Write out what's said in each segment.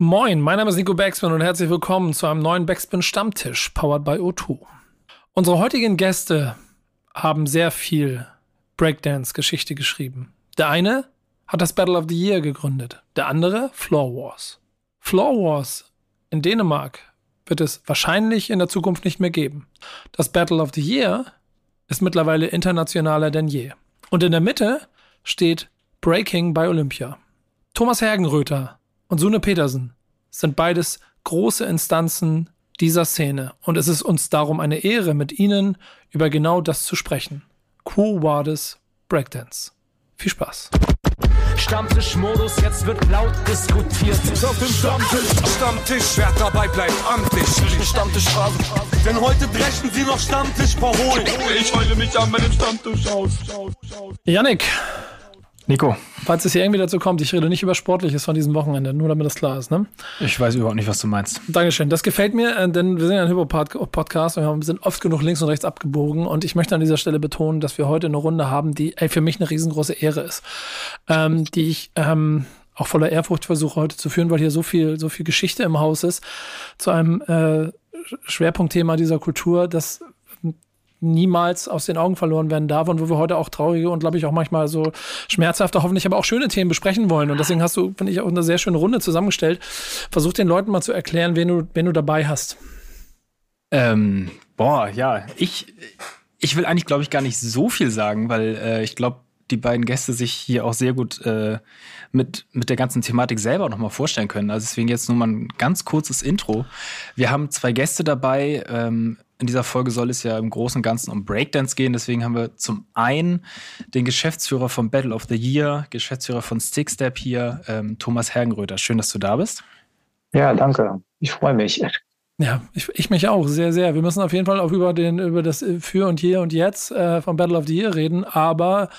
Moin, mein Name ist Nico Backspin und herzlich willkommen zu einem neuen Backspin Stammtisch, powered by O2. Unsere heutigen Gäste haben sehr viel Breakdance-Geschichte geschrieben. Der eine hat das Battle of the Year gegründet, der andere Floor Wars. Floor Wars in Dänemark wird es wahrscheinlich in der Zukunft nicht mehr geben. Das Battle of the Year ist mittlerweile internationaler denn je. Und in der Mitte steht Breaking bei Olympia. Thomas Hergenröther und Sune Petersen sind beides große Instanzen dieser Szene und es ist uns darum eine Ehre, mit ihnen über genau das zu sprechen. Quo Vadis Breakdance. Viel Spaß. Stammtischmodus, jetzt wird laut diskutiert. Auf dem Stammtisch, Stammtisch, wer dabei bleibt, amtlich. Stammtischphase. Denn heute brechen sie noch Stammtisch verholen. Ich heule mich an meinem Stammtisch aus. Yannick, Nico, falls es hier irgendwie dazu kommt, ich rede nicht über Sportliches von diesem Wochenende, nur damit das klar ist, ne? ich weiß überhaupt nicht, was du meinst. Dankeschön. Das gefällt mir, äh, denn wir sind ja ein Hypo-Podcast und wir sind oft genug links und rechts abgebogen. Und ich möchte an dieser Stelle betonen, dass wir heute eine Runde haben, die ey, für mich eine riesengroße Ehre ist. Ähm, die ich ähm, auch voller Ehrfurcht versuche heute zu führen, weil hier so viel, so viel Geschichte im Haus ist zu einem äh, Schwerpunktthema dieser Kultur, das niemals aus den Augen verloren werden darf und wo wir heute auch traurige und glaube ich auch manchmal so schmerzhafte, hoffentlich aber auch schöne Themen besprechen wollen. Und deswegen hast du, finde ich, auch eine sehr schöne Runde zusammengestellt. Versuch den Leuten mal zu erklären, wen du, wen du dabei hast. Ähm, boah, ja, ich, ich will eigentlich, glaube ich, gar nicht so viel sagen, weil äh, ich glaube, die beiden Gäste sich hier auch sehr gut äh, mit, mit der ganzen Thematik selber nochmal vorstellen können. Also deswegen jetzt nur mal ein ganz kurzes Intro. Wir haben zwei Gäste dabei. Ähm, in dieser Folge soll es ja im Großen und Ganzen um Breakdance gehen. Deswegen haben wir zum einen den Geschäftsführer vom Battle of the Year, Geschäftsführer von Stickstep hier, ähm, Thomas Hergenröther. Schön, dass du da bist. Ja, danke. Ich freue mich. Ja, ich, ich mich auch, sehr, sehr. Wir müssen auf jeden Fall auch über, den, über das Für und Hier und Jetzt äh, vom Battle of the Year reden, aber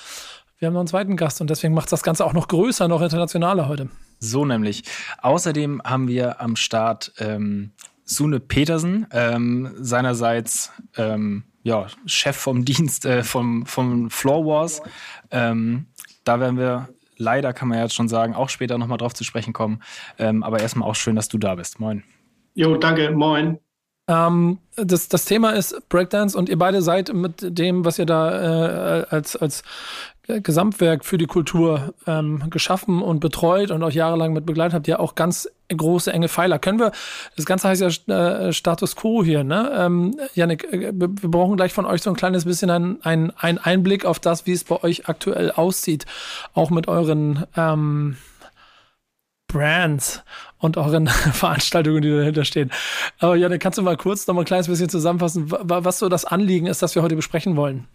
wir haben noch einen zweiten Gast und deswegen macht das Ganze auch noch größer, noch internationaler heute. So nämlich. Außerdem haben wir am Start ähm, Sune Petersen, ähm, seinerseits ähm, ja, Chef vom Dienst äh, vom, vom Floor Wars. Ähm, da werden wir leider, kann man ja jetzt schon sagen, auch später nochmal drauf zu sprechen kommen. Ähm, aber erstmal auch schön, dass du da bist. Moin. Jo, danke, moin. Ähm, das, das Thema ist Breakdance und ihr beide seid mit dem, was ihr da äh, als, als Gesamtwerk für die Kultur ähm, geschaffen und betreut und auch jahrelang mit begleitet habt, ja auch ganz große, enge Pfeiler. Können wir, das Ganze heißt ja äh, Status Quo hier, ne? Ähm, Janik, äh, wir brauchen gleich von euch so ein kleines bisschen einen ein Einblick auf das, wie es bei euch aktuell aussieht, auch mit euren ähm, Brands und euren Veranstaltungen, die dahinter stehen. Aber Janik, kannst du mal kurz noch mal ein kleines bisschen zusammenfassen, was so das Anliegen ist, das wir heute besprechen wollen?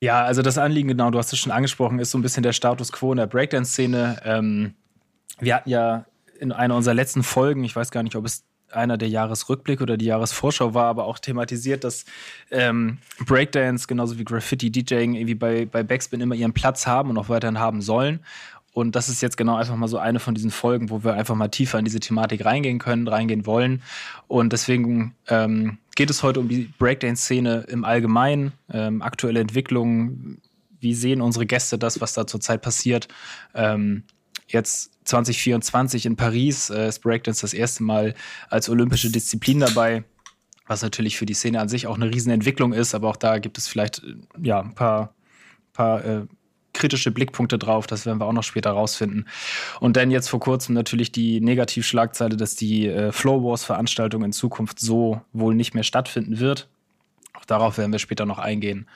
Ja, also das Anliegen, genau, du hast es schon angesprochen, ist so ein bisschen der Status quo in der Breakdance-Szene. Ähm, wir hatten ja in einer unserer letzten Folgen, ich weiß gar nicht, ob es einer der Jahresrückblick oder die Jahresvorschau war, aber auch thematisiert, dass ähm, Breakdance genauso wie Graffiti, DJing irgendwie bei, bei Backspin immer ihren Platz haben und auch weiterhin haben sollen. Und das ist jetzt genau einfach mal so eine von diesen Folgen, wo wir einfach mal tiefer in diese Thematik reingehen können, reingehen wollen. Und deswegen ähm, geht es heute um die Breakdance-Szene im Allgemeinen, ähm, aktuelle Entwicklungen. Wie sehen unsere Gäste das, was da zurzeit passiert? Ähm, jetzt 2024 in Paris äh, ist Breakdance das erste Mal als olympische Disziplin dabei was natürlich für die Szene an sich auch eine Riesenentwicklung ist, aber auch da gibt es vielleicht ja ein paar, paar äh, kritische Blickpunkte drauf, das werden wir auch noch später rausfinden. Und dann jetzt vor kurzem natürlich die Negativschlagzeile, dass die äh, Flow Wars Veranstaltung in Zukunft so wohl nicht mehr stattfinden wird. Auch darauf werden wir später noch eingehen.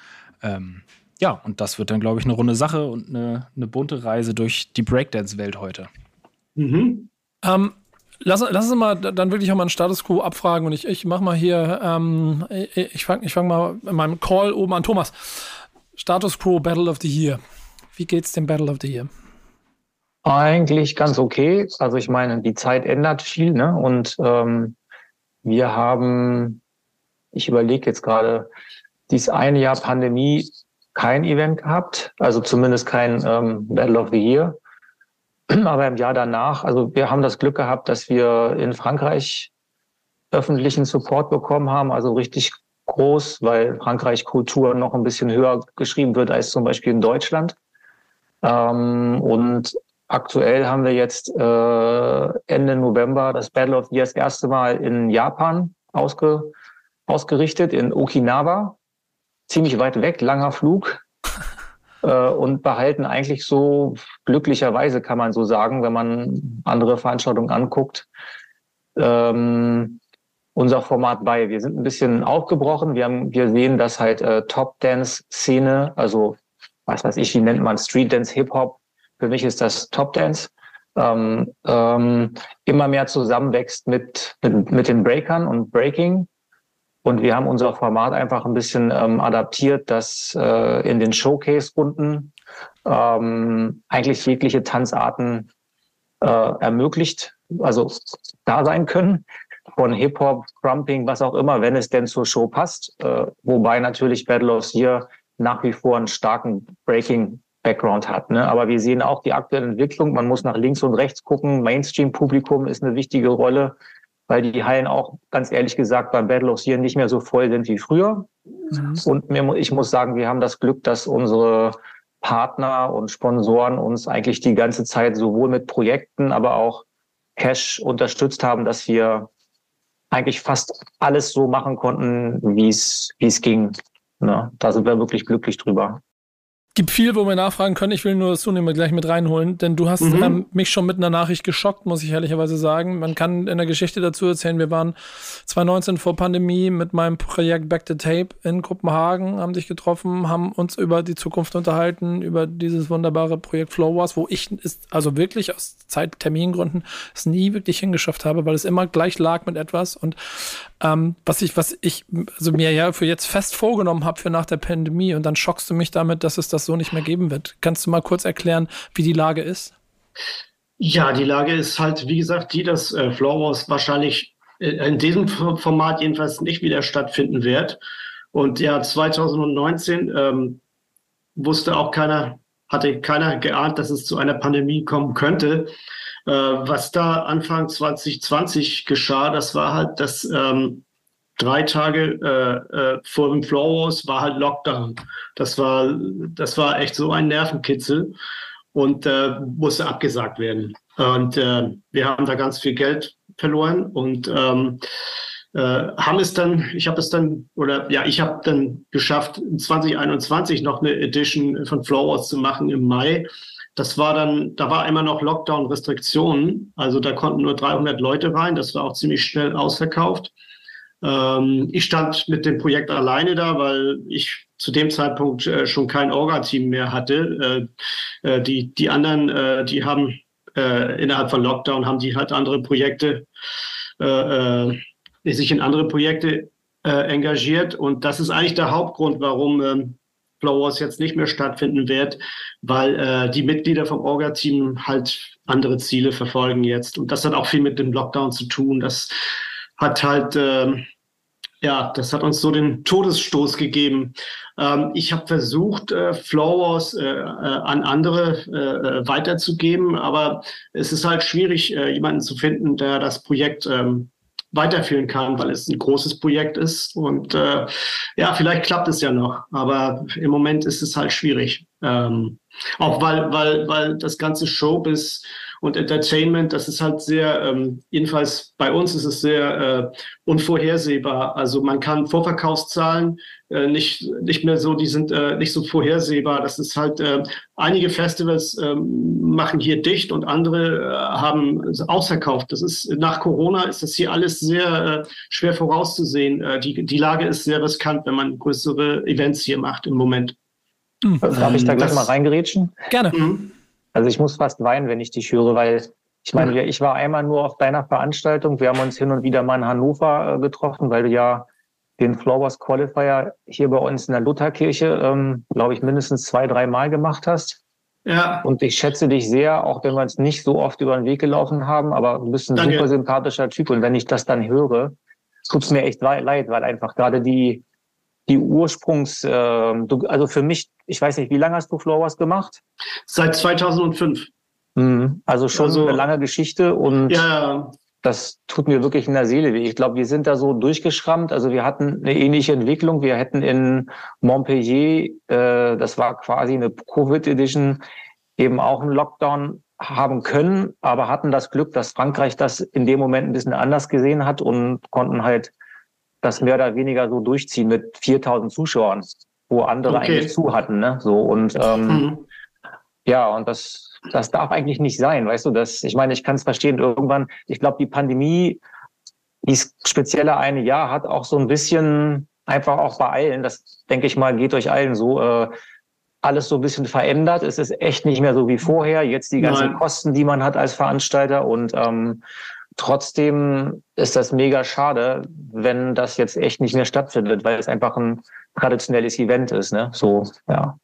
Ähm, ja, und das wird dann, glaube ich, eine runde Sache und eine, eine bunte Reise durch die Breakdance-Welt heute. Mhm. Ähm, lass, lass uns mal dann wirklich auch mal einen Status Quo abfragen und ich, ich mache mal hier, ähm, ich fange ich fang mal in meinem Call oben an. Thomas, Status Quo Battle of the Year. Wie geht's dem Battle of the Year? Eigentlich ganz okay. Also ich meine, die Zeit ändert viel, ne? Und ähm, wir haben, ich überlege jetzt gerade, dieses eine Jahr Pandemie kein Event gehabt, also zumindest kein ähm, Battle of the Year. Aber im Jahr danach, also wir haben das Glück gehabt, dass wir in Frankreich öffentlichen Support bekommen haben, also richtig groß, weil Frankreich Kultur noch ein bisschen höher geschrieben wird als zum Beispiel in Deutschland. Ähm, und aktuell haben wir jetzt äh, Ende November das Battle of the Year das erste Mal in Japan ausge, ausgerichtet, in Okinawa. Ziemlich weit weg, langer Flug. äh, und behalten eigentlich so glücklicherweise, kann man so sagen, wenn man andere Veranstaltungen anguckt, ähm, unser Format bei. Wir sind ein bisschen aufgebrochen. Wir, haben, wir sehen, dass halt äh, Top-Dance-Szene, also was weiß ich, wie nennt man Street Dance, Hip-Hop, für mich ist das Top Dance, ähm, ähm, immer mehr zusammenwächst mit, mit, mit den Breakern und Breaking. Und wir haben unser Format einfach ein bisschen ähm, adaptiert, dass äh, in den Showcase-Runden ähm, eigentlich jegliche Tanzarten äh, ermöglicht, also da sein können. Von Hip-Hop, Crumping, was auch immer, wenn es denn zur Show passt. Äh, wobei natürlich Battle of Year nach wie vor einen starken Breaking Background hat. Ne? Aber wir sehen auch die aktuelle Entwicklung. Man muss nach links und rechts gucken. Mainstream-Publikum ist eine wichtige Rolle, weil die Hallen auch, ganz ehrlich gesagt, beim Battle of Year nicht mehr so voll sind wie früher. Mhm. Und ich muss sagen, wir haben das Glück, dass unsere Partner und Sponsoren uns eigentlich die ganze Zeit sowohl mit Projekten, aber auch Cash unterstützt haben, dass wir eigentlich fast alles so machen konnten, wie es wie es ging. Ne? Da sind wir wirklich glücklich drüber gibt viel, wo wir nachfragen können. Ich will nur das Zunehmend gleich mit reinholen, denn du hast mhm. ähm, mich schon mit einer Nachricht geschockt, muss ich ehrlicherweise sagen. Man kann in der Geschichte dazu erzählen, wir waren 2019 vor Pandemie mit meinem Projekt Back to Tape in Kopenhagen, haben dich getroffen, haben uns über die Zukunft unterhalten, über dieses wunderbare Projekt Flow Wars, wo ich es also wirklich aus Zeittermingründen es nie wirklich hingeschafft habe, weil es immer gleich lag mit etwas und ähm, was ich, was ich also mir ja für jetzt fest vorgenommen habe für nach der Pandemie und dann schockst du mich damit, dass es das so nicht mehr geben wird. Kannst du mal kurz erklären, wie die Lage ist? Ja, die Lage ist halt, wie gesagt, die, dass äh, Flowers wahrscheinlich äh, in diesem Format jedenfalls nicht wieder stattfinden wird. Und ja, 2019 ähm, wusste auch keiner, hatte keiner geahnt, dass es zu einer Pandemie kommen könnte. Äh, was da Anfang 2020 geschah, das war halt, dass ähm, drei Tage äh, äh, vor dem Floor war halt Lockdown. Das war, das war echt so ein Nervenkitzel und äh, musste abgesagt werden. Und äh, wir haben da ganz viel Geld verloren und ähm, äh, haben es dann, ich habe es dann, oder ja, ich habe dann geschafft, 2021 noch eine Edition von Floor Wars zu machen im Mai. Das war dann, da war immer noch Lockdown-Restriktionen. Also da konnten nur 300 Leute rein. Das war auch ziemlich schnell ausverkauft. Ähm, ich stand mit dem Projekt alleine da, weil ich zu dem Zeitpunkt äh, schon kein Orga-Team mehr hatte. Äh, äh, die, die anderen, äh, die haben äh, innerhalb von Lockdown, haben die halt andere Projekte, sich in andere Projekte engagiert. Und das ist eigentlich der Hauptgrund, warum ähm, Flowers jetzt nicht mehr stattfinden wird, weil äh, die Mitglieder vom Orga-Team halt andere Ziele verfolgen jetzt. Und das hat auch viel mit dem Lockdown zu tun. Das hat halt, äh, ja, das hat uns so den Todesstoß gegeben. Ähm, ich habe versucht, äh, Flowers äh, äh, an andere äh, weiterzugeben, aber es ist halt schwierig, äh, jemanden zu finden, der das Projekt ähm, weiterführen kann, weil es ein großes Projekt ist. Und äh, ja, vielleicht klappt es ja noch, aber im Moment ist es halt schwierig. Ähm, auch weil, weil, weil das ganze Showbiz und Entertainment, das ist halt sehr, ähm, jedenfalls bei uns ist es sehr äh, unvorhersehbar. Also man kann Vorverkaufszahlen äh, nicht, nicht mehr so, die sind äh, nicht so vorhersehbar. Das ist halt, äh, einige Festivals äh, machen hier dicht und andere äh, haben ausverkauft. Das ist, nach Corona ist das hier alles sehr äh, schwer vorauszusehen. Äh, die, die Lage ist sehr riskant, wenn man größere Events hier macht im Moment. Mhm. Darf ich da gleich mal reingerätschen? Gerne. Mhm. Also ich muss fast weinen, wenn ich dich höre, weil ich meine, ich war einmal nur auf deiner Veranstaltung. Wir haben uns hin und wieder mal in Hannover äh, getroffen, weil du ja den Flowers Qualifier hier bei uns in der Lutherkirche, ähm, glaube ich, mindestens zwei, drei Mal gemacht hast. Ja. Und ich schätze dich sehr, auch wenn wir uns nicht so oft über den Weg gelaufen haben, aber du bist ein Danke. super sympathischer Typ. Und wenn ich das dann höre, tut es mir echt leid, weil einfach gerade die, die Ursprungs, äh, du, also für mich, ich weiß nicht, wie lange hast du Flowers gemacht? Seit 2005. Mhm. Also schon also, eine lange Geschichte und ja. das tut mir wirklich in der Seele weh. Ich glaube, wir sind da so durchgeschrammt. Also wir hatten eine ähnliche Entwicklung. Wir hätten in Montpellier, äh, das war quasi eine Covid-Edition, eben auch einen Lockdown haben können, aber hatten das Glück, dass Frankreich das in dem Moment ein bisschen anders gesehen hat und konnten halt das mehr oder weniger so durchziehen mit 4000 Zuschauern, wo andere okay. eigentlich zu hatten. Ne? So und ähm, mhm. ja, und das, das darf eigentlich nicht sein, weißt du? Das, ich meine, ich kann es verstehen. Irgendwann, ich glaube, die Pandemie, dieses spezielle eine Jahr hat auch so ein bisschen einfach auch bei allen, das denke ich mal, geht euch allen so, äh, alles so ein bisschen verändert. Es ist echt nicht mehr so wie vorher. Jetzt die ganzen Nein. Kosten, die man hat als Veranstalter und ähm, trotzdem ist das mega schade, wenn das jetzt echt nicht mehr stattfindet, weil es einfach ein traditionelles Event ist. Ne? So, ja.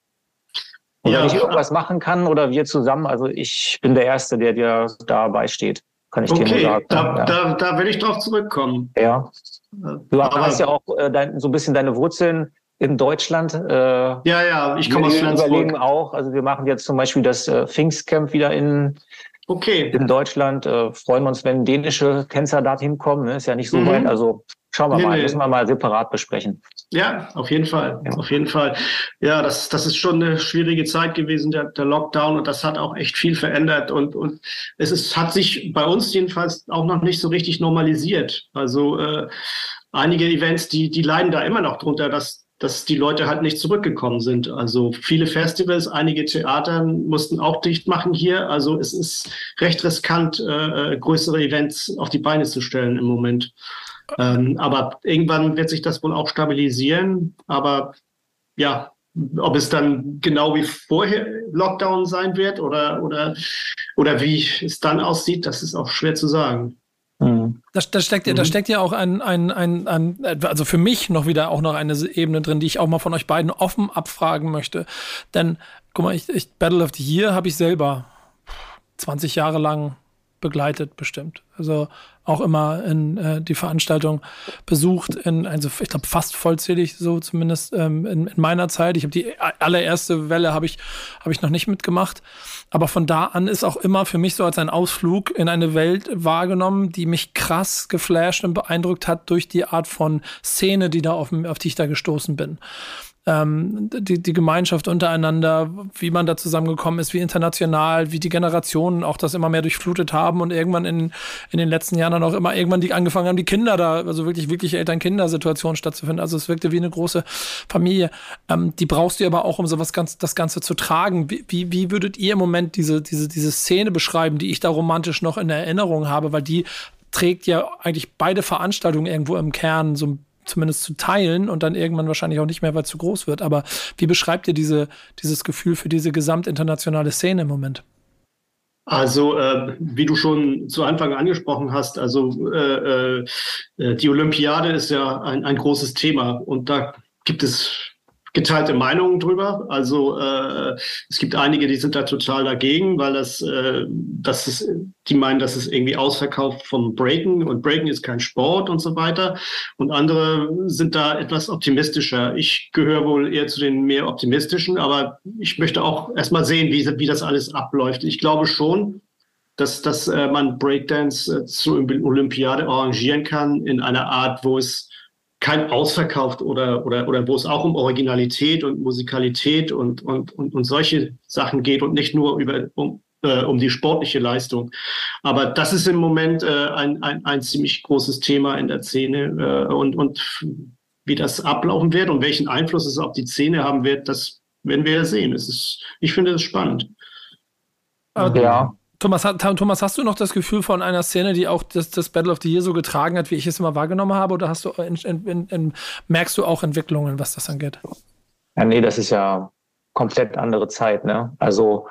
Und ja, wenn ich irgendwas machen kann oder wir zusammen, also ich bin der Erste, der dir dabei steht. Kann ich okay, dir nur sagen. Da, ja. da, da will ich drauf zurückkommen. Ja. Du Aber hast ja auch äh, dein, so ein bisschen deine Wurzeln in Deutschland. Äh, ja, ja, ich komme aus Flensburg. Wir überlegen auch, also wir machen jetzt zum Beispiel das äh, Pfingstcamp wieder in, okay. in Deutschland. Äh, freuen wir uns, wenn dänische Tänzer dorthin kommen. Ne? Ist ja nicht so mhm. weit. Also schauen wir nee, mal, nee. müssen wir mal separat besprechen. Ja, auf jeden Fall. Ja. Auf jeden Fall. Ja, das, das ist schon eine schwierige Zeit gewesen, der, der Lockdown, und das hat auch echt viel verändert. Und, und es ist, hat sich bei uns jedenfalls auch noch nicht so richtig normalisiert. Also äh, einige Events, die, die leiden da immer noch drunter, dass dass die Leute halt nicht zurückgekommen sind. Also viele Festivals, einige Theater mussten auch dicht machen hier. Also es ist recht riskant, äh, äh, größere Events auf die Beine zu stellen im Moment. Ähm, aber irgendwann wird sich das wohl auch stabilisieren. Aber ja, ob es dann genau wie vorher Lockdown sein wird oder, oder, oder wie es dann aussieht, das ist auch schwer zu sagen. Mhm. Da, da, steckt, mhm. da steckt ja auch ein, ein, ein, ein, also für mich noch wieder auch noch eine Ebene drin, die ich auch mal von euch beiden offen abfragen möchte. Denn, guck mal, ich, ich Battle of the Year habe ich selber 20 Jahre lang begleitet, bestimmt. Also auch immer in äh, die Veranstaltung besucht, in, also ich glaube fast vollzählig, so zumindest ähm, in, in, meiner Zeit. Ich habe die allererste Welle habe ich, hab ich noch nicht mitgemacht. Aber von da an ist auch immer für mich so als ein Ausflug in eine Welt wahrgenommen, die mich krass geflasht und beeindruckt hat durch die Art von Szene, die da auf, auf die ich da gestoßen bin ähm, die, die Gemeinschaft untereinander, wie man da zusammengekommen ist, wie international, wie die Generationen auch das immer mehr durchflutet haben und irgendwann in, in den letzten Jahren dann auch immer irgendwann die angefangen haben, die Kinder da, also wirklich, wirklich Eltern-Kinder-Situationen stattzufinden. Also es wirkte wie eine große Familie. Ähm, die brauchst du aber auch, um sowas ganz, das Ganze zu tragen. Wie, wie, wie würdet ihr im Moment diese, diese, diese Szene beschreiben, die ich da romantisch noch in Erinnerung habe, weil die trägt ja eigentlich beide Veranstaltungen irgendwo im Kern so ein zumindest zu teilen und dann irgendwann wahrscheinlich auch nicht mehr, weil es zu groß wird. Aber wie beschreibt ihr diese, dieses Gefühl für diese gesamtinternationale Szene im Moment? Also, äh, wie du schon zu Anfang angesprochen hast, also äh, äh, die Olympiade ist ja ein, ein großes Thema und da gibt es geteilte Meinungen drüber. Also äh, es gibt einige, die sind da total dagegen, weil das, äh, das ist, die meinen, dass es irgendwie ausverkauft vom Breaken und Breaken ist kein Sport und so weiter. Und andere sind da etwas optimistischer. Ich gehöre wohl eher zu den mehr optimistischen, aber ich möchte auch erstmal sehen, wie, wie das alles abläuft. Ich glaube schon, dass, dass äh, man Breakdance äh, zur Olympiade arrangieren kann in einer Art, wo es kein ausverkauft oder, oder, oder wo es auch um Originalität und Musikalität und, und, und, und solche Sachen geht und nicht nur über, um, äh, um die sportliche Leistung. Aber das ist im Moment äh, ein, ein, ein ziemlich großes Thema in der Szene äh, und, und wie das ablaufen wird und welchen Einfluss es auf die Szene haben wird, das werden wir ja sehen. Es ist, ich finde es spannend. Ja, Thomas, Thomas, hast du noch das Gefühl von einer Szene, die auch das, das Battle of the Year so getragen hat, wie ich es immer wahrgenommen habe? Oder hast du, in, in, in, merkst du auch Entwicklungen, was das angeht? Ja, nee, das ist ja komplett andere Zeit. Ne? Also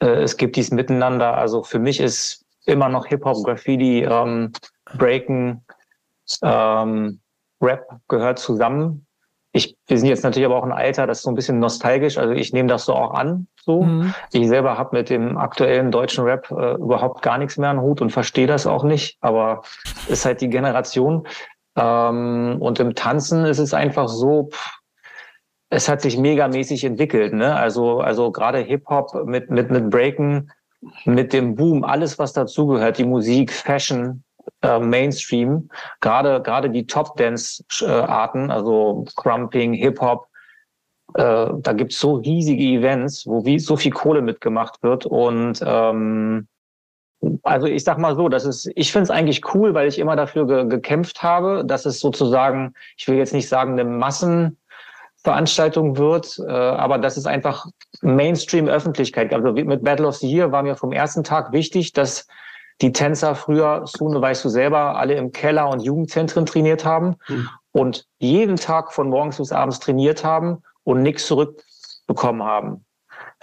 äh, es gibt dies Miteinander. Also für mich ist immer noch Hip-Hop, Graffiti, ähm, Breaken, ähm, Rap gehört zusammen ich, wir sind jetzt natürlich aber auch ein Alter, das ist so ein bisschen nostalgisch. Also ich nehme das so auch an. So, mhm. ich selber habe mit dem aktuellen deutschen Rap äh, überhaupt gar nichts mehr an Hut und verstehe das auch nicht. Aber ist halt die Generation. Ähm, und im Tanzen ist es einfach so. Pff, es hat sich megamäßig entwickelt. Ne? Also also gerade Hip Hop mit mit mit Breaken, mit dem Boom, alles was dazugehört, die Musik, Fashion, äh, Mainstream. Gerade gerade die Top Dance Arten, also Crumping, Hip Hop, äh, da gibt es so riesige Events, wo wie so viel Kohle mitgemacht wird. Und ähm, also ich sag mal so, das ist, ich finde es eigentlich cool, weil ich immer dafür ge gekämpft habe, dass es sozusagen, ich will jetzt nicht sagen, eine Massenveranstaltung wird, äh, aber dass es einfach Mainstream-Öffentlichkeit. Also mit Battle of the Year war mir vom ersten Tag wichtig, dass die Tänzer früher, Sune, weißt du selber, alle im Keller und Jugendzentren trainiert haben mhm. und jeden Tag von morgens bis abends trainiert haben und nichts zurückbekommen haben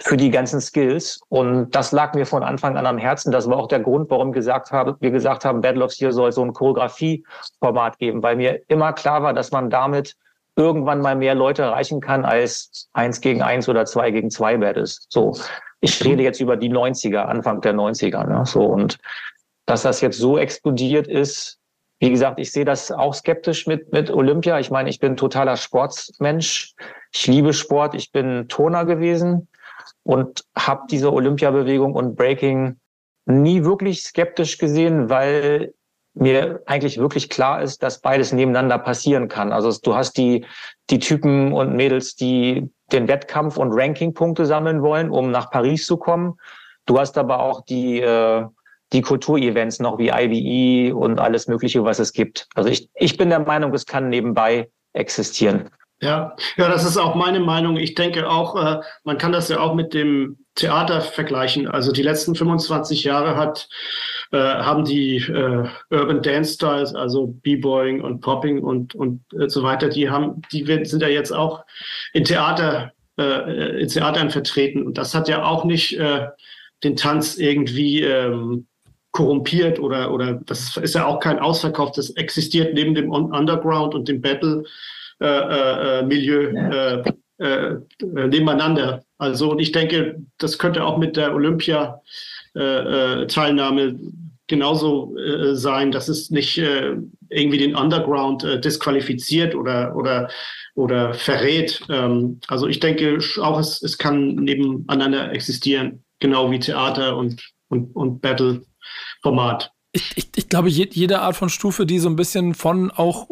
für die ganzen Skills. Und das lag mir von Anfang an am Herzen. Das war auch der Grund, warum gesagt habe, wir gesagt haben, Battle of Steel soll so ein Choreografie-Format geben, weil mir immer klar war, dass man damit irgendwann mal mehr Leute erreichen kann als eins gegen eins oder zwei gegen zwei Battles. So. Ich rede jetzt über die 90er, Anfang der 90er. Ne? So, und dass das jetzt so explodiert ist, wie gesagt, ich sehe das auch skeptisch mit, mit Olympia. Ich meine, ich bin totaler Sportsmensch. Ich liebe Sport. Ich bin Turner gewesen und habe diese Olympiabewegung und Breaking nie wirklich skeptisch gesehen, weil mir eigentlich wirklich klar ist, dass beides nebeneinander passieren kann. Also du hast die, die Typen und Mädels, die den Wettkampf und Rankingpunkte sammeln wollen, um nach Paris zu kommen. Du hast aber auch die, äh, die Kulturevents noch wie IBE und alles Mögliche, was es gibt. Also ich, ich bin der Meinung, es kann nebenbei existieren. Ja, ja, das ist auch meine Meinung. Ich denke auch, äh, man kann das ja auch mit dem Theater vergleichen. Also die letzten 25 Jahre hat, äh, haben die äh, Urban Dance Styles, also B-Boying und Popping und, und äh, so weiter, die haben, die sind ja jetzt auch in Theater, äh, in Theatern vertreten. Und das hat ja auch nicht äh, den Tanz irgendwie ähm, korrumpiert oder, oder das ist ja auch kein Ausverkauf. Das existiert neben dem Underground und dem Battle äh, äh, Milieu äh, äh, nebeneinander. Also und ich denke, das könnte auch mit der Olympia-Teilnahme genauso äh, sein, dass es nicht äh, irgendwie den Underground äh, disqualifiziert oder oder oder verrät. Ähm, also ich denke auch, es, es kann nebeneinander existieren, genau wie Theater und und, und Battle-Format ich, ich, ich glaube, je, jede Art von Stufe, die so ein bisschen von auch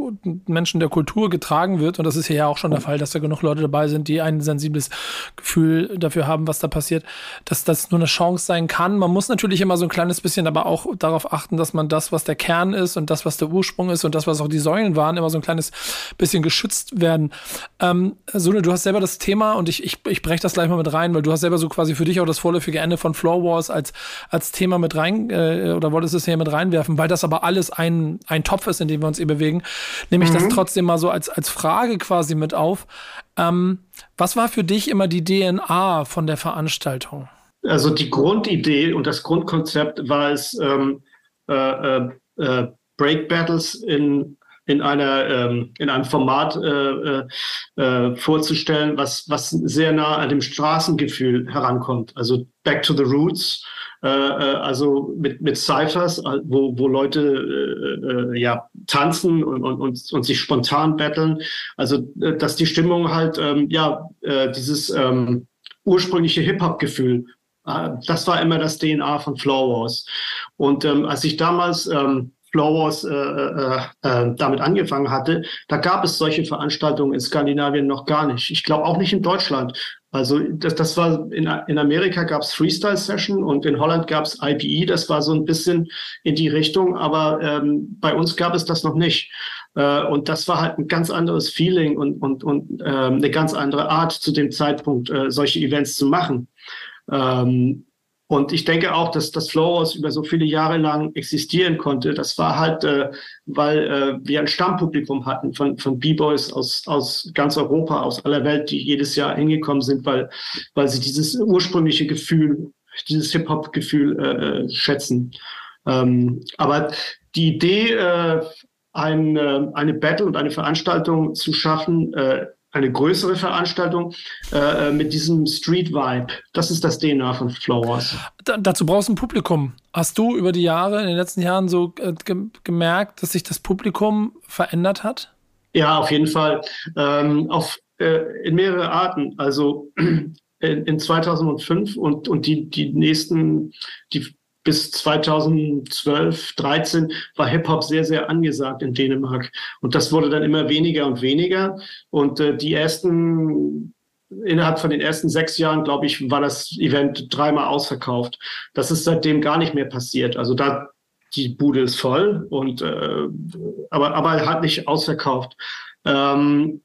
Menschen der Kultur getragen wird, und das ist ja auch schon der Fall, dass da genug Leute dabei sind, die ein sensibles Gefühl dafür haben, was da passiert, dass das nur eine Chance sein kann. Man muss natürlich immer so ein kleines bisschen aber auch darauf achten, dass man das, was der Kern ist und das, was der Ursprung ist und das, was auch die Säulen waren, immer so ein kleines bisschen geschützt werden. Ähm, Sune, du hast selber das Thema und ich, ich, ich breche das gleich mal mit rein, weil du hast selber so quasi für dich auch das vorläufige Ende von Floor Wars als, als Thema mit rein, äh, oder wolltest es hier mit rein reinwerfen, weil das aber alles ein, ein Topf ist, in dem wir uns hier bewegen, nehme ich mhm. das trotzdem mal so als, als Frage quasi mit auf. Ähm, was war für dich immer die DNA von der Veranstaltung? Also die Grundidee und das Grundkonzept war es, ähm, äh, äh, äh Break Battles in in einer ähm, in einem Format äh, äh, vorzustellen, was was sehr nah an dem Straßengefühl herankommt. Also Back to the Roots äh, äh, also mit, mit Cyphers, äh, wo, wo Leute äh, ja tanzen und, und, und, und sich spontan betteln. Also, dass die Stimmung halt, ähm, ja, äh, dieses ähm, ursprüngliche Hip-Hop-Gefühl das war immer das DNA von Floor Wars. Und ähm, als ich damals ähm, Floor Wars äh, äh, äh, damit angefangen hatte, da gab es solche Veranstaltungen in Skandinavien noch gar nicht. Ich glaube auch nicht in Deutschland. Also das, das war in, in Amerika gab es Freestyle Session und in Holland gab es IPE, das war so ein bisschen in die Richtung, aber ähm, bei uns gab es das noch nicht. Äh, und das war halt ein ganz anderes Feeling und, und, und äh, eine ganz andere Art zu dem Zeitpunkt, äh, solche Events zu machen. Ähm, und ich denke auch, dass das Flowers über so viele Jahre lang existieren konnte. Das war halt, äh, weil äh, wir ein Stammpublikum hatten von, von B-Boys aus, aus ganz Europa, aus aller Welt, die jedes Jahr hingekommen sind, weil, weil sie dieses ursprüngliche Gefühl, dieses Hip-Hop-Gefühl äh, schätzen. Ähm, aber die Idee, äh, ein, äh, eine Battle und eine Veranstaltung zu schaffen, äh, eine größere Veranstaltung äh, äh, mit diesem Street-Vibe. Das ist das DNA von Flowers. Da, dazu brauchst du ein Publikum. Hast du über die Jahre, in den letzten Jahren so äh, ge gemerkt, dass sich das Publikum verändert hat? Ja, auf jeden Fall. Ähm, auf, äh, in mehrere Arten. Also in, in 2005 und, und die, die nächsten, die bis 2012, 13 war Hip-Hop sehr, sehr angesagt in Dänemark. Und das wurde dann immer weniger und weniger. Und äh, die ersten innerhalb von den ersten sechs Jahren, glaube ich, war das Event dreimal ausverkauft. Das ist seitdem gar nicht mehr passiert. Also da die Bude ist voll und äh, aber aber halt nicht ausverkauft. Ähm,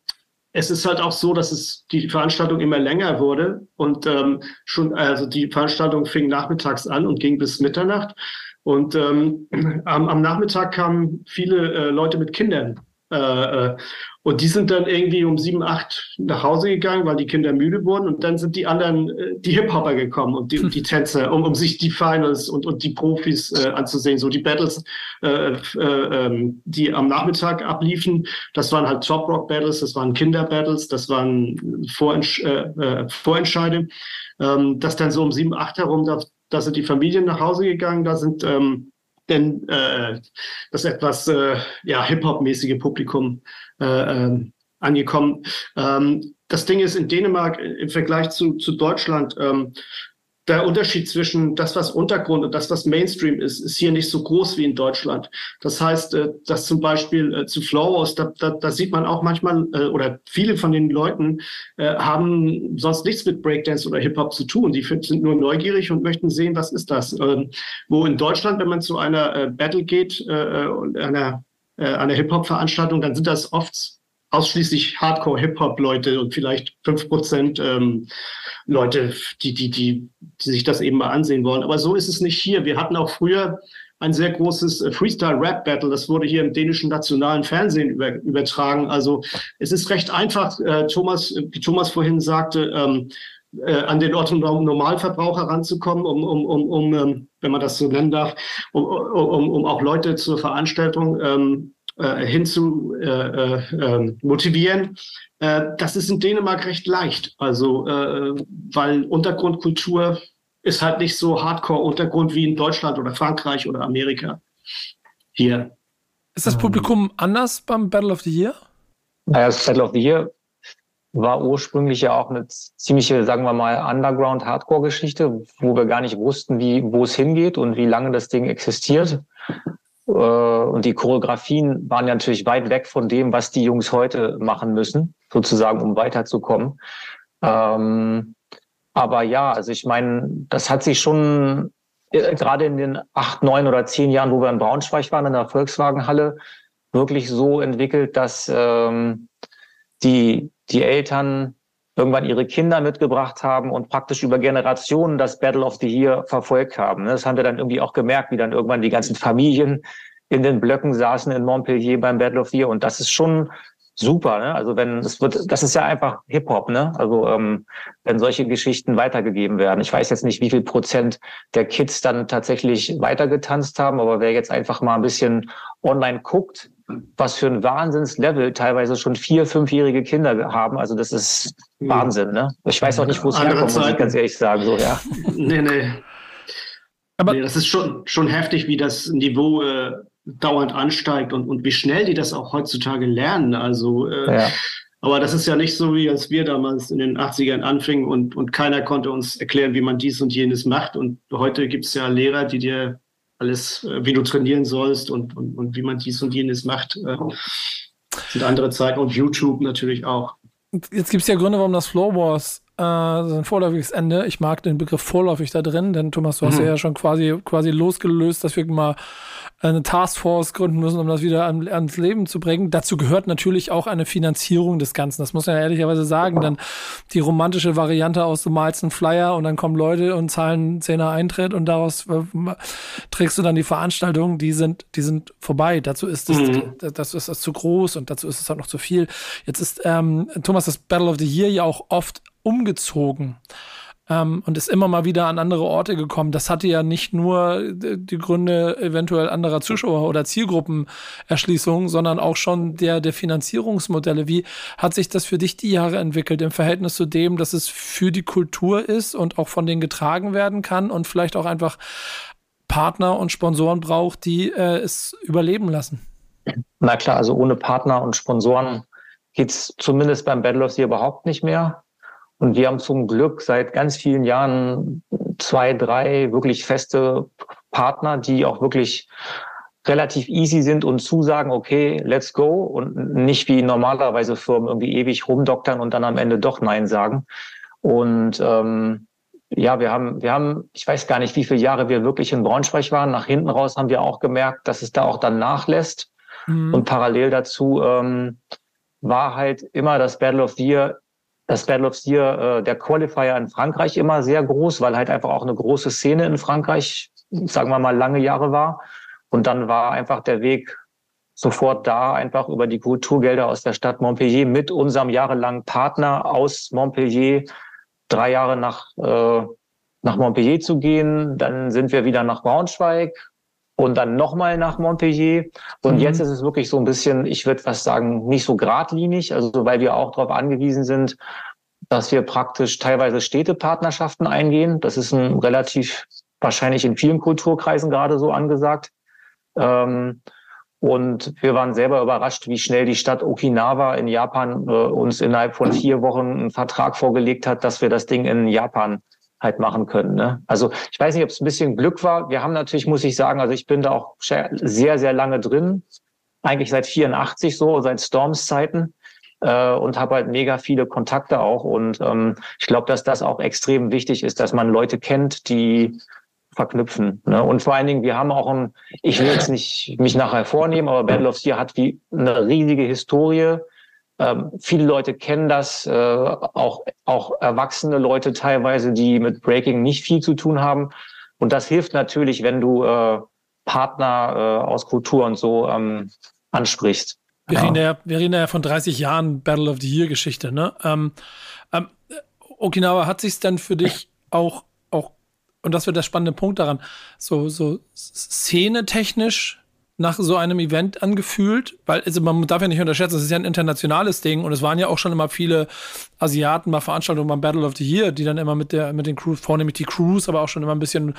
es ist halt auch so, dass es die Veranstaltung immer länger wurde und ähm, schon, also die Veranstaltung fing nachmittags an und ging bis Mitternacht. Und ähm, am, am Nachmittag kamen viele äh, Leute mit Kindern äh, äh, und die sind dann irgendwie um sieben, acht nach Hause gegangen, weil die Kinder müde wurden. Und dann sind die anderen, äh, die Hip-Hopper gekommen und die, hm. die Tänzer, um, um sich die Finals und, und die Profis äh, anzusehen. So die Battles, äh, äh, ähm, die am Nachmittag abliefen, das waren halt Top-Rock-Battles, das waren Kinder-Battles, das waren Vorentsch äh, äh, Vorentscheide. Ähm, das dann so um sieben, acht herum, da, da sind die Familien nach Hause gegangen, da sind ähm, denn äh, das etwas äh, ja, Hip-Hop-mäßige Publikum äh, ähm, angekommen. Ähm, das Ding ist in Dänemark im Vergleich zu, zu Deutschland, ähm, der Unterschied zwischen das, was Untergrund und das, was Mainstream ist, ist hier nicht so groß wie in Deutschland. Das heißt, äh, dass zum Beispiel äh, zu Flowhouse, da, da, da sieht man auch manchmal, äh, oder viele von den Leuten haben sonst nichts mit Breakdance oder Hip-Hop zu tun. Die sind nur neugierig und möchten sehen, was ist das. Ähm, wo in Deutschland, wenn man zu einer Battle geht, einer, einer Hip-Hop-Veranstaltung, dann sind das oft ausschließlich Hardcore-Hip-Hop-Leute und vielleicht fünf Prozent ähm, Leute, die, die, die, die sich das eben mal ansehen wollen. Aber so ist es nicht hier. Wir hatten auch früher ein sehr großes äh, Freestyle-Rap-Battle. Das wurde hier im dänischen nationalen Fernsehen über, übertragen. Also es ist recht einfach, äh, Thomas, wie Thomas vorhin sagte, ähm, äh, an den Otto Normalverbraucher ranzukommen, um, um, um, um ähm, wenn man das so nennen darf, um, um, um auch Leute zur Veranstaltung ähm, äh, hinzu äh, äh, ähm, motivieren. Äh, das ist in Dänemark recht leicht. Also, äh, weil Untergrundkultur ist halt nicht so Hardcore-Untergrund wie in Deutschland oder Frankreich oder Amerika. Hier. Ist das Publikum anders beim Battle of the Year? Naja, das Battle of the Year war ursprünglich ja auch eine ziemliche, sagen wir mal, Underground-Hardcore-Geschichte, wo wir gar nicht wussten, wie, wo es hingeht und wie lange das Ding existiert. Äh, und die Choreografien waren ja natürlich weit weg von dem, was die Jungs heute machen müssen, sozusagen, um weiterzukommen. Ähm, aber ja, also ich meine, das hat sich schon äh, gerade in den acht, neun oder zehn Jahren, wo wir in Braunschweig waren, in der Volkswagenhalle, wirklich so entwickelt, dass ähm, die, die Eltern irgendwann ihre Kinder mitgebracht haben und praktisch über Generationen das Battle of the Year verfolgt haben. Das haben wir dann irgendwie auch gemerkt, wie dann irgendwann die ganzen Familien in den Blöcken saßen in Montpellier beim Battle of the Year. Und das ist schon super. Ne? Also wenn es wird, das ist ja einfach Hip Hop. Ne? Also ähm, wenn solche Geschichten weitergegeben werden. Ich weiß jetzt nicht, wie viel Prozent der Kids dann tatsächlich weitergetanzt haben, aber wer jetzt einfach mal ein bisschen online guckt, was für ein Wahnsinnslevel teilweise schon vier, fünfjährige Kinder haben. Also das ist Wahnsinn, ne? Ich weiß auch nicht, wo es herkommt, muss ich ganz ehrlich sagen. So, ja. nee, nee. Aber nee, das ist schon, schon heftig, wie das Niveau äh, dauernd ansteigt und, und wie schnell die das auch heutzutage lernen. Also äh, ja. Aber das ist ja nicht so, wie als wir damals in den 80ern anfingen und, und keiner konnte uns erklären, wie man dies und jenes macht. Und heute gibt es ja Lehrer, die dir alles, äh, wie du trainieren sollst und, und, und wie man dies und jenes macht. Äh, sind andere Zeiten und YouTube natürlich auch. Jetzt gibt es ja Gründe, warum das Floor Wars äh, ein vorläufiges Ende. Ich mag den Begriff vorläufig da drin, denn Thomas, du hast mhm. ja schon quasi, quasi losgelöst, dass wir mal eine Taskforce gründen müssen, um das wieder an, ans Leben zu bringen. Dazu gehört natürlich auch eine Finanzierung des Ganzen. Das muss man ja ehrlicherweise sagen. Dann die romantische Variante aus, du malst einen Flyer und dann kommen Leute und zahlen Zehner Eintritt und daraus äh, trägst du dann die Veranstaltung. Die sind, die sind vorbei. Dazu ist es, mhm. das ist das zu groß und dazu ist es halt noch zu viel. Jetzt ist ähm, Thomas das Battle of the Year ja auch oft umgezogen ähm, und ist immer mal wieder an andere Orte gekommen. Das hatte ja nicht nur die Gründe eventuell anderer Zuschauer oder Zielgruppenerschließungen, sondern auch schon der, der Finanzierungsmodelle. Wie hat sich das für dich die Jahre entwickelt im Verhältnis zu dem, dass es für die Kultur ist und auch von denen getragen werden kann und vielleicht auch einfach Partner und Sponsoren braucht, die äh, es überleben lassen? Na klar, also ohne Partner und Sponsoren geht es zumindest beim Battle of the überhaupt nicht mehr. Und wir haben zum Glück seit ganz vielen Jahren zwei, drei wirklich feste Partner, die auch wirklich relativ easy sind und zusagen, okay, let's go und nicht wie normalerweise Firmen irgendwie ewig rumdoktern und dann am Ende doch Nein sagen. Und ähm, ja, wir haben, wir haben, ich weiß gar nicht, wie viele Jahre wir wirklich in Braunschweig waren. Nach hinten raus haben wir auch gemerkt, dass es da auch dann nachlässt. Mhm. Und parallel dazu ähm, war halt immer das Battle of the Year, das Battle of Year, äh, der Qualifier in Frankreich immer sehr groß, weil halt einfach auch eine große Szene in Frankreich, sagen wir mal, lange Jahre war. Und dann war einfach der Weg sofort da, einfach über die Kulturgelder aus der Stadt Montpellier mit unserem jahrelangen Partner aus Montpellier drei Jahre nach, äh, nach Montpellier zu gehen. Dann sind wir wieder nach Braunschweig und dann nochmal nach Montpellier. Und mhm. jetzt ist es wirklich so ein bisschen, ich würde was sagen, nicht so geradlinig, also weil wir auch darauf angewiesen sind, dass wir praktisch teilweise Städtepartnerschaften eingehen. Das ist ein relativ wahrscheinlich in vielen Kulturkreisen gerade so angesagt. Ähm, und wir waren selber überrascht, wie schnell die Stadt Okinawa in Japan äh, uns innerhalb von vier Wochen einen Vertrag vorgelegt hat, dass wir das Ding in Japan halt machen können. Ne? Also ich weiß nicht, ob es ein bisschen Glück war. Wir haben natürlich, muss ich sagen, also ich bin da auch sehr, sehr lange drin. Eigentlich seit 84 so, seit Storms Zeiten. Äh, und habe halt mega viele Kontakte auch. Und ähm, ich glaube, dass das auch extrem wichtig ist, dass man Leute kennt, die verknüpfen. Ne? Und vor allen Dingen, wir haben auch ein, ich will jetzt nicht mich nachher vornehmen, aber Battle of Sea hat wie eine riesige Historie. Ähm, viele Leute kennen das, äh, auch, auch erwachsene Leute teilweise, die mit Breaking nicht viel zu tun haben. Und das hilft natürlich, wenn du äh, Partner äh, aus Kultur und so ähm, ansprichst. Wir, ja. reden ja, wir reden ja von 30 Jahren Battle of the Year Geschichte. Ne? Ähm, ähm, Okinawa, hat sich dann für dich auch und das wird der spannende Punkt daran, so, so szenetechnisch nach so einem Event angefühlt, weil also man darf ja nicht unterschätzen, es ist ja ein internationales Ding und es waren ja auch schon immer viele Asiaten bei Veranstaltungen beim Battle of the Year, die dann immer mit der mit den Crews, vornehmlich die Crews, aber auch schon immer ein bisschen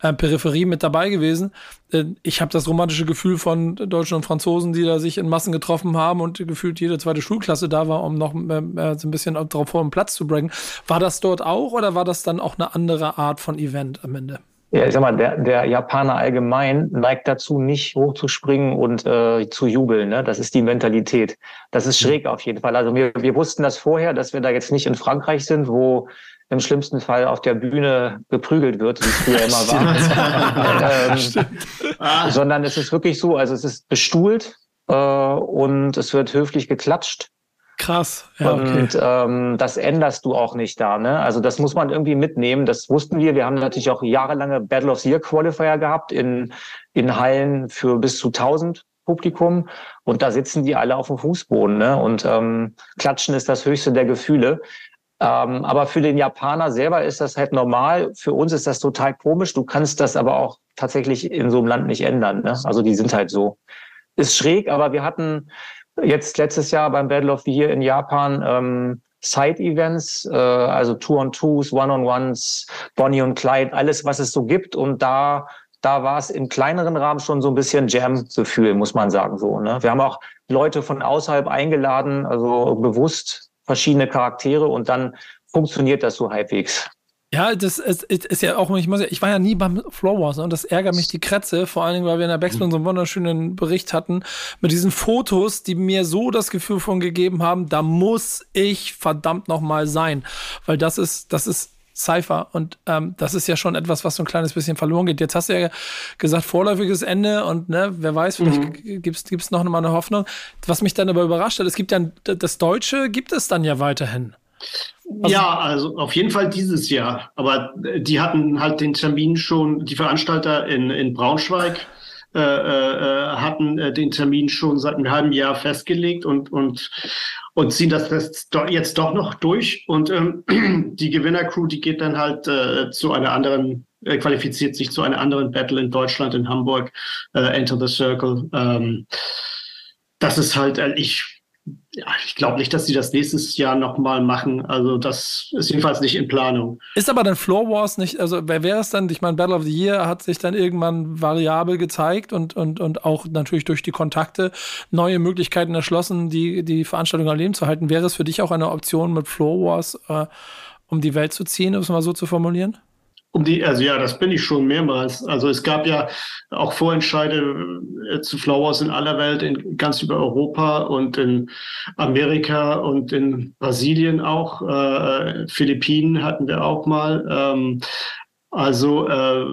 äh, Peripherie mit dabei gewesen. Äh, ich habe das romantische Gefühl von Deutschen und Franzosen, die da sich in Massen getroffen haben und gefühlt jede zweite Schulklasse da war, um noch äh, so ein bisschen darauf vor, einen Platz zu bringen. War das dort auch oder war das dann auch eine andere Art von Event am Ende? Ja, ich sag mal, der, der Japaner allgemein neigt dazu, nicht hochzuspringen und äh, zu jubeln. Ne? Das ist die Mentalität. Das ist schräg auf jeden Fall. Also wir, wir wussten das vorher, dass wir da jetzt nicht in Frankreich sind, wo im schlimmsten Fall auf der Bühne geprügelt wird, wie es früher immer war. ähm, ah. Sondern es ist wirklich so, also es ist bestuhlt äh, und es wird höflich geklatscht. Krass. Ja, okay. Und ähm, das änderst du auch nicht da. Ne? Also das muss man irgendwie mitnehmen. Das wussten wir. Wir haben natürlich auch jahrelange Battle of the Year Qualifier gehabt in, in Hallen für bis zu 1000 Publikum. Und da sitzen die alle auf dem Fußboden. Ne? Und ähm, Klatschen ist das höchste der Gefühle. Ähm, aber für den Japaner selber ist das halt normal. Für uns ist das total komisch. Du kannst das aber auch tatsächlich in so einem Land nicht ändern. Ne? Also die sind halt so. Ist schräg, aber wir hatten jetzt letztes Jahr beim Battle of the Year in Japan ähm, Side-Events, äh, also Two-on-Twos, One-on-Ones, Bonnie und Clyde, alles, was es so gibt. Und da, da war es im kleineren Rahmen schon so ein bisschen Jam-Gefühl, muss man sagen. So, ne? Wir haben auch Leute von außerhalb eingeladen, also bewusst verschiedene Charaktere und dann funktioniert das so halbwegs. Ja, das ist, ist, ja auch, ich muss ja, ich war ja nie beim Floor Wars ne, und das ärgert mich die Kretze, vor allen Dingen, weil wir in der Backspin so einen wunderschönen Bericht hatten mit diesen Fotos, die mir so das Gefühl von gegeben haben, da muss ich verdammt nochmal sein, weil das ist, das ist Cypher und ähm, das ist ja schon etwas, was so ein kleines bisschen verloren geht. Jetzt hast du ja gesagt, vorläufiges Ende und ne, wer weiß, vielleicht mhm. gibt's gibt's noch mal eine Hoffnung. Was mich dann aber überrascht hat, es gibt ja das Deutsche gibt es dann ja weiterhin. Also, ja, also auf jeden Fall dieses Jahr. Aber äh, die hatten halt den Termin schon, die Veranstalter in, in Braunschweig äh, äh, hatten äh, den Termin schon seit einem halben Jahr festgelegt und, und, und ziehen das jetzt doch noch durch. Und ähm, die Gewinnercrew, die geht dann halt äh, zu einer anderen, äh, qualifiziert sich zu einer anderen Battle in Deutschland, in Hamburg, äh, Enter the Circle. Ähm, das ist halt, äh, ich ja, ich glaube nicht, dass sie das nächstes Jahr nochmal machen. Also das ist jedenfalls nicht in Planung. Ist aber dann Floor Wars nicht, also wer wäre es dann? Ich meine, Battle of the Year hat sich dann irgendwann variabel gezeigt und, und, und auch natürlich durch die Kontakte neue Möglichkeiten erschlossen, die, die Veranstaltung am Leben zu halten. Wäre es für dich auch eine Option mit Floor Wars, äh, um die Welt zu ziehen, um es mal so zu formulieren? Um die, also ja, das bin ich schon mehrmals. Also es gab ja auch Vorentscheide äh, zu Flowers in aller Welt, in ganz über Europa und in Amerika und in Brasilien auch. Äh, Philippinen hatten wir auch mal. Ähm, also äh,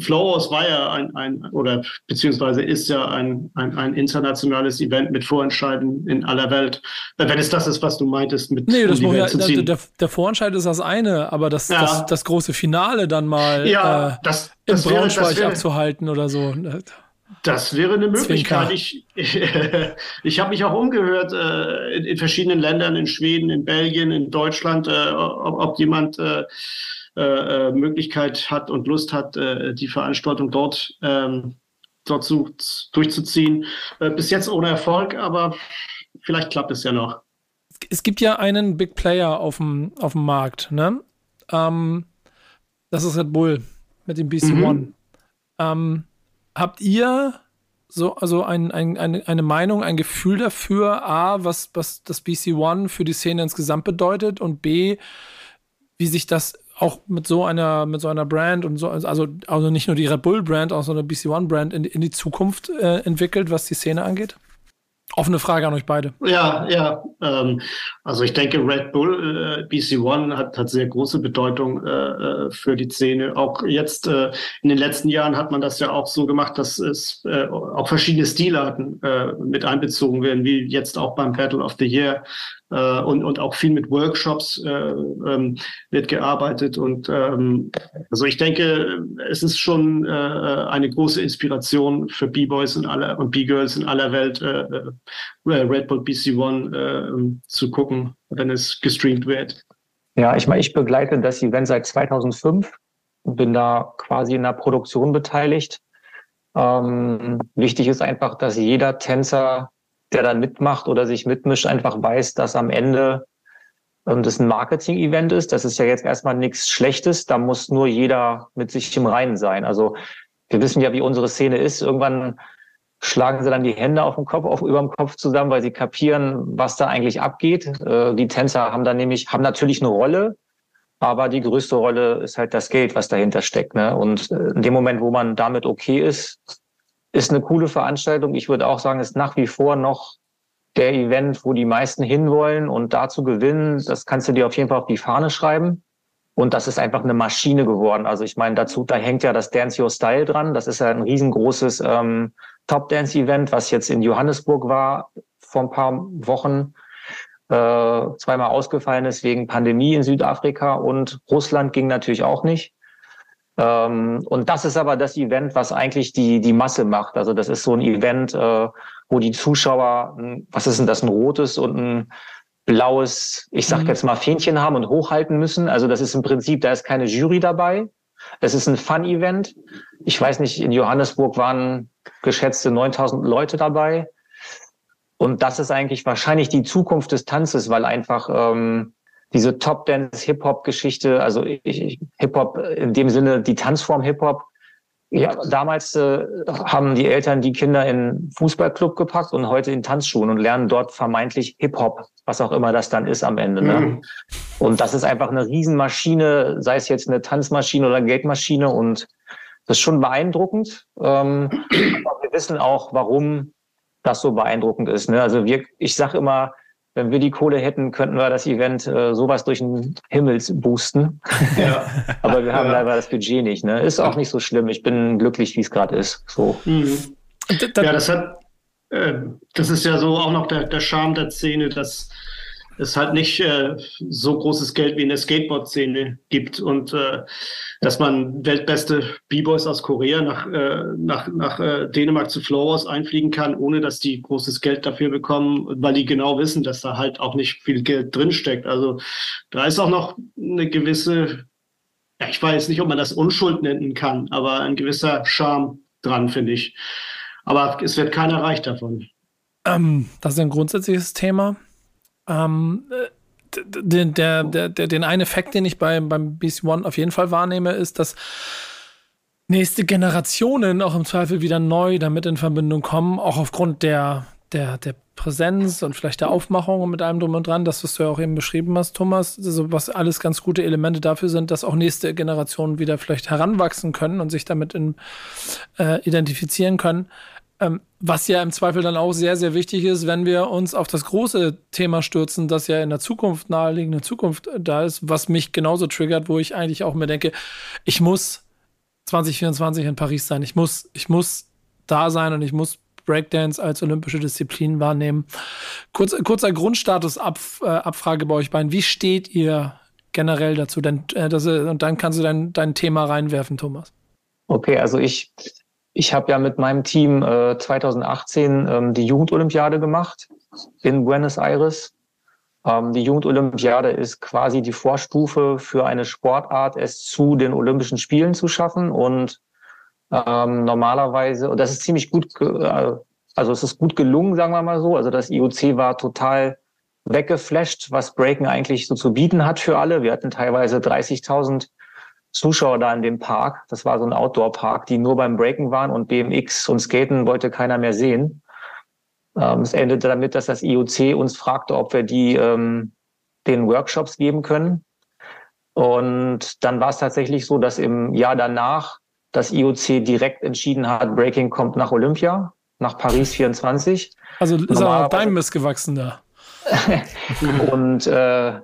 Flowers war ja ein, ein oder beziehungsweise ist ja ein, ein, ein internationales Event mit Vorentscheiden in aller Welt. Wenn es das ist, was du meintest, mit Nee, das um ja, der, der, der, Vorentscheid ist das eine, aber das, ja. das, das, große Finale dann mal ja, äh, das, das in Braunschweig abzuhalten oder so. Das wäre eine Möglichkeit. Ich, ich, ich habe mich auch umgehört äh, in, in, verschiedenen Ländern, in Schweden, in Belgien, in Deutschland, äh, ob, ob jemand äh, äh, Möglichkeit hat und Lust hat, äh, die Veranstaltung dort, ähm, dort zu, durchzuziehen. Äh, bis jetzt ohne Erfolg, aber vielleicht klappt es ja noch. Es gibt ja einen Big Player auf dem, auf dem Markt, ne? Ähm, das ist Red Bull mit dem BC mhm. One. Ähm, habt ihr so, also ein, ein, eine, eine Meinung, ein Gefühl dafür, A, was, was das BC One für die Szene insgesamt bedeutet und B, wie sich das auch mit so einer, mit so einer Brand und so, also, also nicht nur die Red Bull Brand, auch so eine BC One Brand in, in die Zukunft äh, entwickelt, was die Szene angeht? Offene Frage an euch beide. Ja, ja. Ähm, also ich denke, Red Bull, äh, BC One hat, hat sehr große Bedeutung äh, äh, für die Szene. Auch jetzt äh, in den letzten Jahren hat man das ja auch so gemacht, dass es äh, auch verschiedene Stilarten äh, mit einbezogen werden, wie jetzt auch beim Battle of the Year äh, und, und auch viel mit Workshops äh, ähm, wird gearbeitet. Und ähm, also ich denke, es ist schon äh, eine große Inspiration für B-Boys und B-Girls in aller Welt, äh, äh Red Bull BC One äh, zu gucken, wenn es gestreamt wird. Ja, ich meine, ich begleite das Event seit 2005 und bin da quasi in der Produktion beteiligt. Ähm, wichtig ist einfach, dass jeder Tänzer der dann mitmacht oder sich mitmischt, einfach weiß, dass am Ende ähm, das ein Marketing-Event ist. Das ist ja jetzt erstmal nichts Schlechtes. Da muss nur jeder mit sich im Reinen sein. Also wir wissen ja, wie unsere Szene ist. Irgendwann schlagen sie dann die Hände auf dem Kopf, auf über dem Kopf zusammen, weil sie kapieren, was da eigentlich abgeht. Äh, die Tänzer haben da nämlich, haben natürlich eine Rolle, aber die größte Rolle ist halt das Geld, was dahinter steckt. Ne? Und äh, in dem Moment, wo man damit okay ist, ist eine coole Veranstaltung. Ich würde auch sagen, ist nach wie vor noch der Event, wo die meisten hinwollen und dazu gewinnen. Das kannst du dir auf jeden Fall auf die Fahne schreiben. Und das ist einfach eine Maschine geworden. Also ich meine, dazu, da hängt ja das Dance Your Style dran. Das ist ja ein riesengroßes ähm, Top-Dance-Event, was jetzt in Johannesburg war vor ein paar Wochen. Äh, zweimal ausgefallen ist wegen Pandemie in Südafrika und Russland ging natürlich auch nicht. Ähm, und das ist aber das Event, was eigentlich die, die Masse macht. Also das ist so ein Event, äh, wo die Zuschauer, was ist denn das, ein rotes und ein blaues, ich sag mhm. jetzt mal Fähnchen haben und hochhalten müssen. Also das ist im Prinzip, da ist keine Jury dabei. Es ist ein Fun-Event. Ich weiß nicht, in Johannesburg waren geschätzte 9000 Leute dabei. Und das ist eigentlich wahrscheinlich die Zukunft des Tanzes, weil einfach ähm, diese Top-Dance-Hip-Hop-Geschichte, also Hip-Hop in dem Sinne die Tanzform Hip-Hop. Ja, damals äh, haben die Eltern die Kinder in Fußballclub gepackt und heute in Tanzschulen und lernen dort vermeintlich Hip-Hop, was auch immer das dann ist am Ende. Ne? Mhm. Und das ist einfach eine Riesenmaschine, sei es jetzt eine Tanzmaschine oder Geldmaschine und das ist schon beeindruckend. Ähm, aber wir wissen auch, warum das so beeindruckend ist. Ne? Also wir, ich sage immer, wenn wir die Kohle hätten, könnten wir das Event äh, sowas durch den Himmel boosten. Ja. Aber wir haben ja. leider das Budget nicht. Ne? Ist auch nicht so schlimm. Ich bin glücklich, wie es gerade ist. So. Mhm. Ja, das hat, äh, das ist ja so auch noch der, der Charme der Szene, dass es halt nicht äh, so großes Geld wie in der Skateboard-Szene gibt und äh, dass man weltbeste B-Boys aus Korea nach, äh, nach, nach äh, Dänemark zu Flowers einfliegen kann, ohne dass die großes Geld dafür bekommen, weil die genau wissen, dass da halt auch nicht viel Geld drinsteckt. Also da ist auch noch eine gewisse, ich weiß nicht, ob man das Unschuld nennen kann, aber ein gewisser Charme dran, finde ich. Aber es wird keiner reich davon. Ähm, das ist ein grundsätzliches Thema. Ähm, der, der, der, den einen Effekt, den ich bei, beim BC One auf jeden Fall wahrnehme, ist, dass nächste Generationen auch im Zweifel wieder neu damit in Verbindung kommen, auch aufgrund der, der, der Präsenz und vielleicht der Aufmachung mit allem drum und dran, das, was du ja auch eben beschrieben hast, Thomas, also was alles ganz gute Elemente dafür sind, dass auch nächste Generationen wieder vielleicht heranwachsen können und sich damit in, äh, identifizieren können. Ähm, was ja im Zweifel dann auch sehr, sehr wichtig ist, wenn wir uns auf das große Thema stürzen, das ja in der Zukunft, naheliegende Zukunft da ist, was mich genauso triggert, wo ich eigentlich auch mir denke, ich muss 2024 in Paris sein. Ich muss, ich muss da sein und ich muss Breakdance als olympische Disziplin wahrnehmen. Kurz, kurzer Grundstatus-Abfrage äh, bei euch beiden. Wie steht ihr generell dazu? Denn, äh, das, und dann kannst du dein, dein Thema reinwerfen, Thomas. Okay, also ich, ich habe ja mit meinem Team äh, 2018 ähm, die Jugendolympiade gemacht in Buenos Aires. Ähm, die Jugendolympiade ist quasi die Vorstufe für eine Sportart, es zu den Olympischen Spielen zu schaffen. Und ähm, normalerweise, und das ist ziemlich gut, äh, also es ist gut gelungen, sagen wir mal so. Also das IOC war total weggeflasht, was Breaken eigentlich so zu bieten hat für alle. Wir hatten teilweise 30.000 Zuschauer da in dem Park. Das war so ein Outdoor-Park, die nur beim Breaken waren und BMX und Skaten wollte keiner mehr sehen. Ähm, es endete damit, dass das IOC uns fragte, ob wir die ähm, den Workshops geben können. Und dann war es tatsächlich so, dass im Jahr danach das IOC direkt entschieden hat, Breaking kommt nach Olympia, nach Paris 24. Also ist auf deinem Mist gewachsen da. und äh,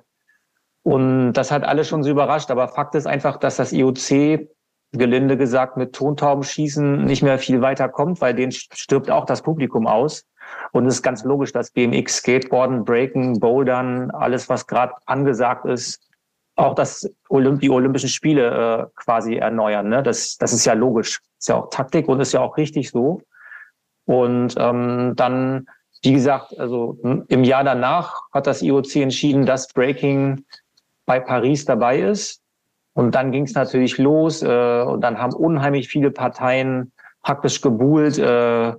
und das hat alle schon so überrascht. Aber Fakt ist einfach, dass das IOC, gelinde gesagt, mit Tontaubenschießen nicht mehr viel weiter kommt, weil denen stirbt auch das Publikum aus. Und es ist ganz logisch, dass BMX, Skateboarden, Breaken, Bouldern, alles, was gerade angesagt ist, auch das Olymp die Olympischen Spiele äh, quasi erneuern. Ne? Das, das ist ja logisch. Ist ja auch Taktik und ist ja auch richtig so. Und ähm, dann, wie gesagt, also im Jahr danach hat das IOC entschieden, dass Breaking bei Paris dabei ist. Und dann ging es natürlich los. Äh, und dann haben unheimlich viele Parteien praktisch gebuhlt, äh,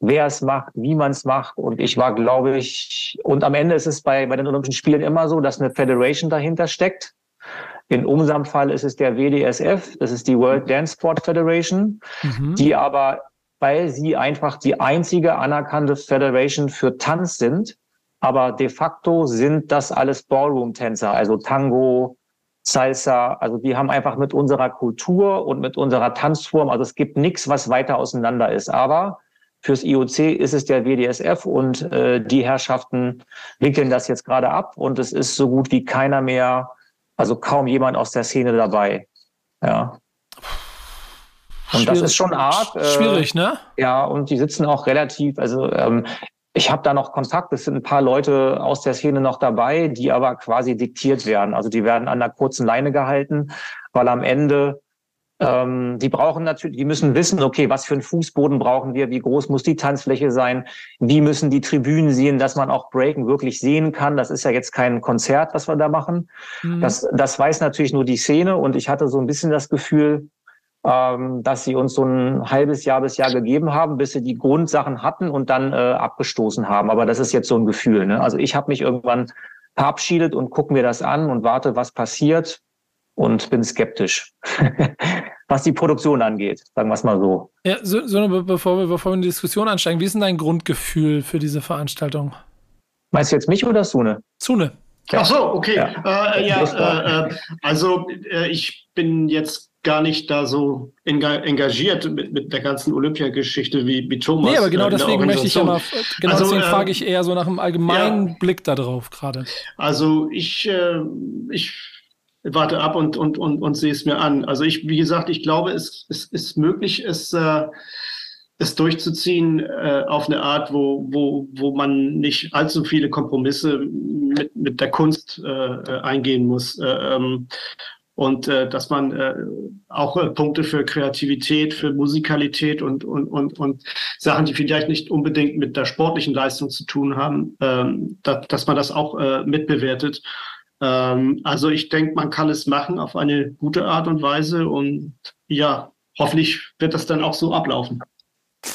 wer es macht, wie man es macht. Und ich war, glaube ich, und am Ende ist es bei, bei den Olympischen Spielen immer so, dass eine Federation dahinter steckt. In unserem Fall ist es der WDSF, das ist die World Dance Sport Federation, mhm. die aber, weil sie einfach die einzige anerkannte Federation für Tanz sind, aber de facto sind das alles Ballroom-Tänzer, also Tango, Salsa, also die haben einfach mit unserer Kultur und mit unserer Tanzform, also es gibt nichts, was weiter auseinander ist. Aber fürs IOC ist es der WDSF und äh, die Herrschaften wickeln das jetzt gerade ab und es ist so gut wie keiner mehr, also kaum jemand aus der Szene dabei. Ja. Und Schwierig. das ist schon arg. Äh, Schwierig, ne? Ja, und die sitzen auch relativ, also ähm, ich habe da noch Kontakt. Es sind ein paar Leute aus der Szene noch dabei, die aber quasi diktiert werden. Also die werden an der kurzen Leine gehalten, weil am Ende ähm, die brauchen natürlich, die müssen wissen, okay, was für einen Fußboden brauchen wir, wie groß muss die Tanzfläche sein, wie müssen die Tribünen sehen, dass man auch Breaken wirklich sehen kann. Das ist ja jetzt kein Konzert, was wir da machen. Mhm. Das, das weiß natürlich nur die Szene und ich hatte so ein bisschen das Gefühl, ähm, dass sie uns so ein halbes Jahr bis Jahr gegeben haben, bis sie die Grundsachen hatten und dann äh, abgestoßen haben. Aber das ist jetzt so ein Gefühl. Ne? Also ich habe mich irgendwann verabschiedet und gucke mir das an und warte, was passiert und bin skeptisch, was die Produktion angeht, sagen wir es mal so. Ja, so, so bevor, wir, bevor wir in die Diskussion einsteigen, wie ist denn dein Grundgefühl für diese Veranstaltung? Meinst du jetzt mich oder Sune? Sune. Ja. Ach so, okay. Ja, äh, ja äh, äh, also äh, ich bin jetzt gar nicht da so engagiert mit, mit der ganzen Olympiageschichte wie, wie Thomas. Nee, aber genau deswegen möchte ich ja mal, genau also, deswegen äh, frage ich eher so nach einem allgemeinen ja, Blick darauf gerade. Also ich, äh, ich warte ab und, und, und, und sehe es mir an. Also ich, wie gesagt, ich glaube, es, es ist möglich, es, äh, es durchzuziehen äh, auf eine Art, wo, wo, wo man nicht allzu viele Kompromisse mit, mit der Kunst äh, eingehen muss. Äh, ähm, und äh, dass man äh, auch äh, Punkte für Kreativität, für Musikalität und, und, und, und Sachen, die vielleicht nicht unbedingt mit der sportlichen Leistung zu tun haben, ähm, da, dass man das auch äh, mitbewertet. Ähm, also ich denke, man kann es machen auf eine gute Art und Weise und ja, hoffentlich wird das dann auch so ablaufen.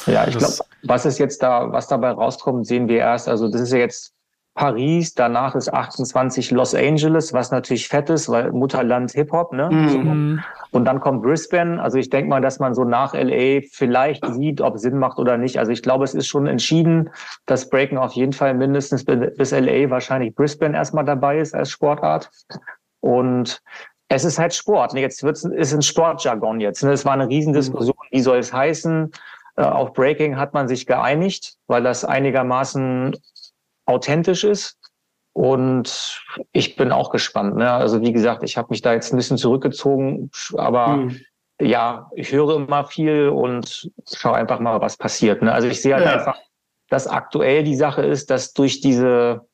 Ja, ich glaube, was ist jetzt da, was dabei rauskommt, sehen wir erst. Also das ist ja jetzt Paris, danach ist 28 Los Angeles, was natürlich fett ist, weil Mutterland Hip-Hop, ne? Mhm. Und dann kommt Brisbane. Also ich denke mal, dass man so nach LA vielleicht sieht, ob Sinn macht oder nicht. Also ich glaube, es ist schon entschieden, dass Breaken auf jeden Fall mindestens bis LA wahrscheinlich Brisbane erstmal dabei ist als Sportart. Und es ist halt Sport. Jetzt wird's, ist ein Sportjargon jetzt. Ne? Es war eine Riesendiskussion. Wie soll es heißen? Äh, auf Breaking hat man sich geeinigt, weil das einigermaßen authentisch ist. Und ich bin auch gespannt. Ne? Also wie gesagt, ich habe mich da jetzt ein bisschen zurückgezogen, aber mhm. ja, ich höre immer viel und schaue einfach mal, was passiert. Ne? Also ich sehe halt ja. einfach, dass aktuell die Sache ist, dass durch diese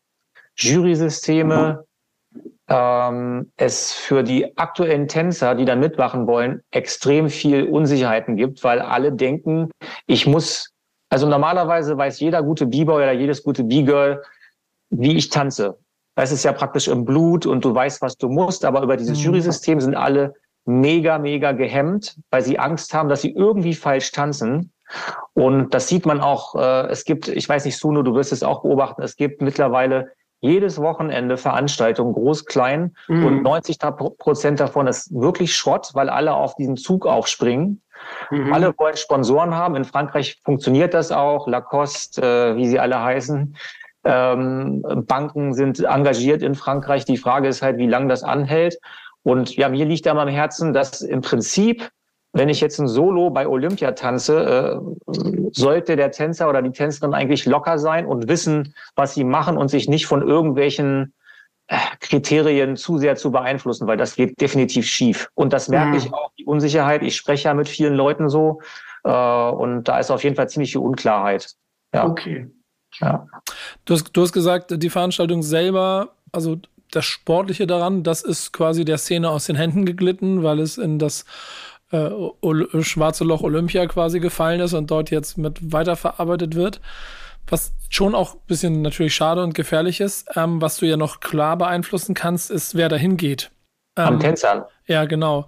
Jury-Systeme ähm, es für die aktuellen Tänzer, die da mitmachen wollen, extrem viel Unsicherheiten gibt, weil alle denken, ich muss, also normalerweise weiß jeder gute B-Boy oder jedes gute B-Girl, wie ich tanze. Das ist ja praktisch im Blut und du weißt, was du musst, aber über dieses mhm. Jury-System sind alle mega, mega gehemmt, weil sie Angst haben, dass sie irgendwie falsch tanzen. Und das sieht man auch, äh, es gibt, ich weiß nicht, Suno, du wirst es auch beobachten, es gibt mittlerweile jedes Wochenende Veranstaltungen, groß, klein. Mhm. Und 90 Prozent davon ist wirklich Schrott, weil alle auf diesen Zug aufspringen. Mhm. Alle wollen Sponsoren haben. In Frankreich funktioniert das auch. Lacoste, äh, wie sie alle heißen. Ähm, Banken sind engagiert in Frankreich. Die Frage ist halt, wie lange das anhält. Und ja, mir liegt da am Herzen, dass im Prinzip wenn ich jetzt ein Solo bei Olympia tanze, äh, sollte der Tänzer oder die Tänzerin eigentlich locker sein und wissen, was sie machen und sich nicht von irgendwelchen Kriterien zu sehr zu beeinflussen, weil das geht definitiv schief. Und das merke mhm. ich auch, die Unsicherheit. Ich spreche ja mit vielen Leuten so äh, und da ist auf jeden Fall ziemlich viel Unklarheit. Ja. Okay. Ja. Du, hast, du hast gesagt, die Veranstaltung selber, also das Sportliche daran, das ist quasi der Szene aus den Händen geglitten, weil es in das äh, schwarze Loch Olympia quasi gefallen ist und dort jetzt mit weiterverarbeitet wird. Was schon auch ein bisschen natürlich schade und gefährlich ist. Ähm, was du ja noch klar beeinflussen kannst, ist, wer dahin geht. Ähm, Am Tänzern. Ja, genau.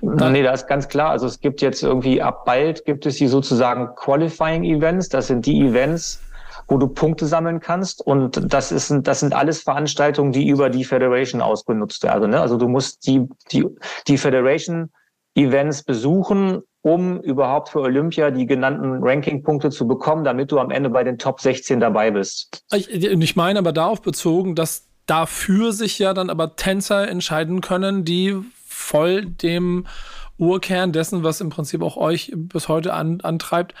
Da, nee, das ist ganz klar. Also es gibt jetzt irgendwie ab bald gibt es die sozusagen Qualifying Events. Das sind die Events, wo du Punkte sammeln kannst. Und das ist, das sind alles Veranstaltungen, die über die Federation ausgenutzt werden. Ne? Also du musst die, die, die Federation Events besuchen, um überhaupt für Olympia die genannten Rankingpunkte zu bekommen, damit du am Ende bei den Top 16 dabei bist. Ich, ich meine aber darauf bezogen, dass dafür sich ja dann aber Tänzer entscheiden können, die voll dem Urkern dessen, was im Prinzip auch euch bis heute an, antreibt,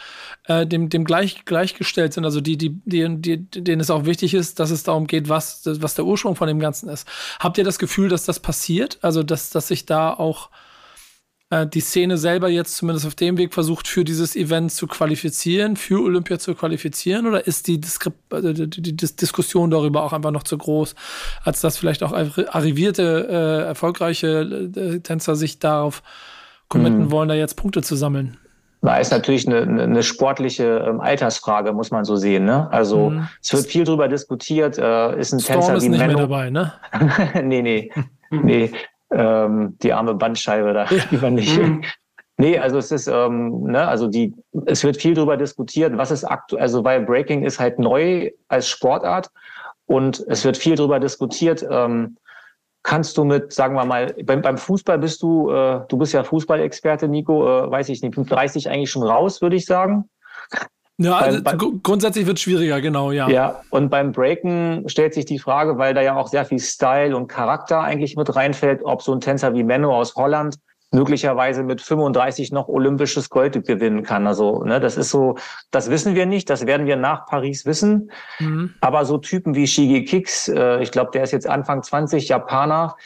äh, dem, dem gleich, gleichgestellt sind. Also die, die, die, die, denen es auch wichtig ist, dass es darum geht, was, was der Ursprung von dem Ganzen ist. Habt ihr das Gefühl, dass das passiert? Also, dass, dass sich da auch äh, die Szene selber jetzt zumindest auf dem Weg versucht, für dieses Event zu qualifizieren, für Olympia zu qualifizieren? Oder ist die, Diskre äh, die, die, die Diskussion darüber auch einfach noch zu groß, als dass vielleicht auch arrivierte, äh, erfolgreiche äh, Tänzer sich darauf committen hm. wollen, da jetzt Punkte zu sammeln? Na, ist natürlich eine, eine sportliche ähm, Altersfrage, muss man so sehen. Ne? Also mhm. es wird viel drüber diskutiert. Äh, ist ein Storm Tänzer ist wie nicht Menno. mehr dabei, ne? nee, nee. nee ähm, die arme Bandscheibe da ja. lieber nicht. Nee, also es ist, ähm, ne, also die, es wird viel darüber diskutiert, was ist aktuell, also weil Breaking ist halt neu als Sportart und es wird viel darüber diskutiert, ähm, kannst du mit, sagen wir mal, beim, beim Fußball bist du, äh, du bist ja Fußballexperte, Nico, äh, weiß ich nicht, 30 eigentlich schon raus, würde ich sagen. Ja, also bei, grundsätzlich wird es schwieriger, genau, ja. Ja, und beim Breaken stellt sich die Frage, weil da ja auch sehr viel Style und Charakter eigentlich mit reinfällt, ob so ein Tänzer wie Menno aus Holland möglicherweise mit 35 noch olympisches Gold gewinnen kann. Also, ne, das ist so, das wissen wir nicht, das werden wir nach Paris wissen. Mhm. Aber so Typen wie Shige Kicks, äh, ich glaube, der ist jetzt Anfang 20, Japaner,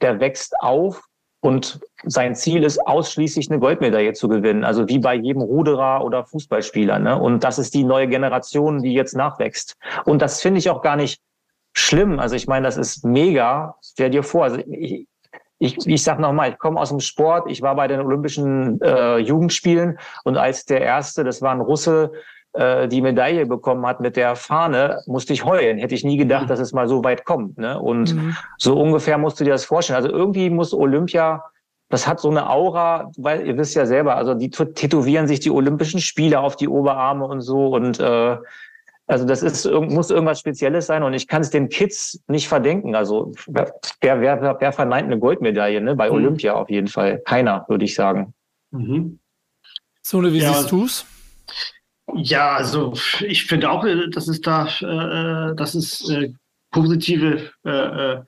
der wächst auf und sein Ziel ist ausschließlich eine Goldmedaille zu gewinnen, also wie bei jedem Ruderer oder Fußballspieler. Ne? Und das ist die neue Generation, die jetzt nachwächst. Und das finde ich auch gar nicht schlimm. Also ich meine, das ist mega. Stell dir vor, also ich, ich, ich sag nochmal, ich komme aus dem Sport, ich war bei den Olympischen äh, Jugendspielen und als der erste, das war ein Russe, äh, die Medaille bekommen hat mit der Fahne, musste ich heulen. Hätte ich nie gedacht, mhm. dass es mal so weit kommt. Ne? Und mhm. so ungefähr musst du dir das vorstellen. Also irgendwie muss Olympia, das hat so eine Aura, weil ihr wisst ja selber, also die tätowieren sich die Olympischen Spiele auf die Oberarme und so und äh, Also das ist, muss irgendwas Spezielles sein und ich kann es den Kids nicht verdenken. Also wer, wer, wer, wer verneint eine Goldmedaille ne? bei mhm. Olympia auf jeden Fall? Keiner, würde ich sagen. Mhm. Sole, wie ja. siehst du's? Ja, also ich finde auch, äh, dass es da, äh, dass es äh, positive äh, äh,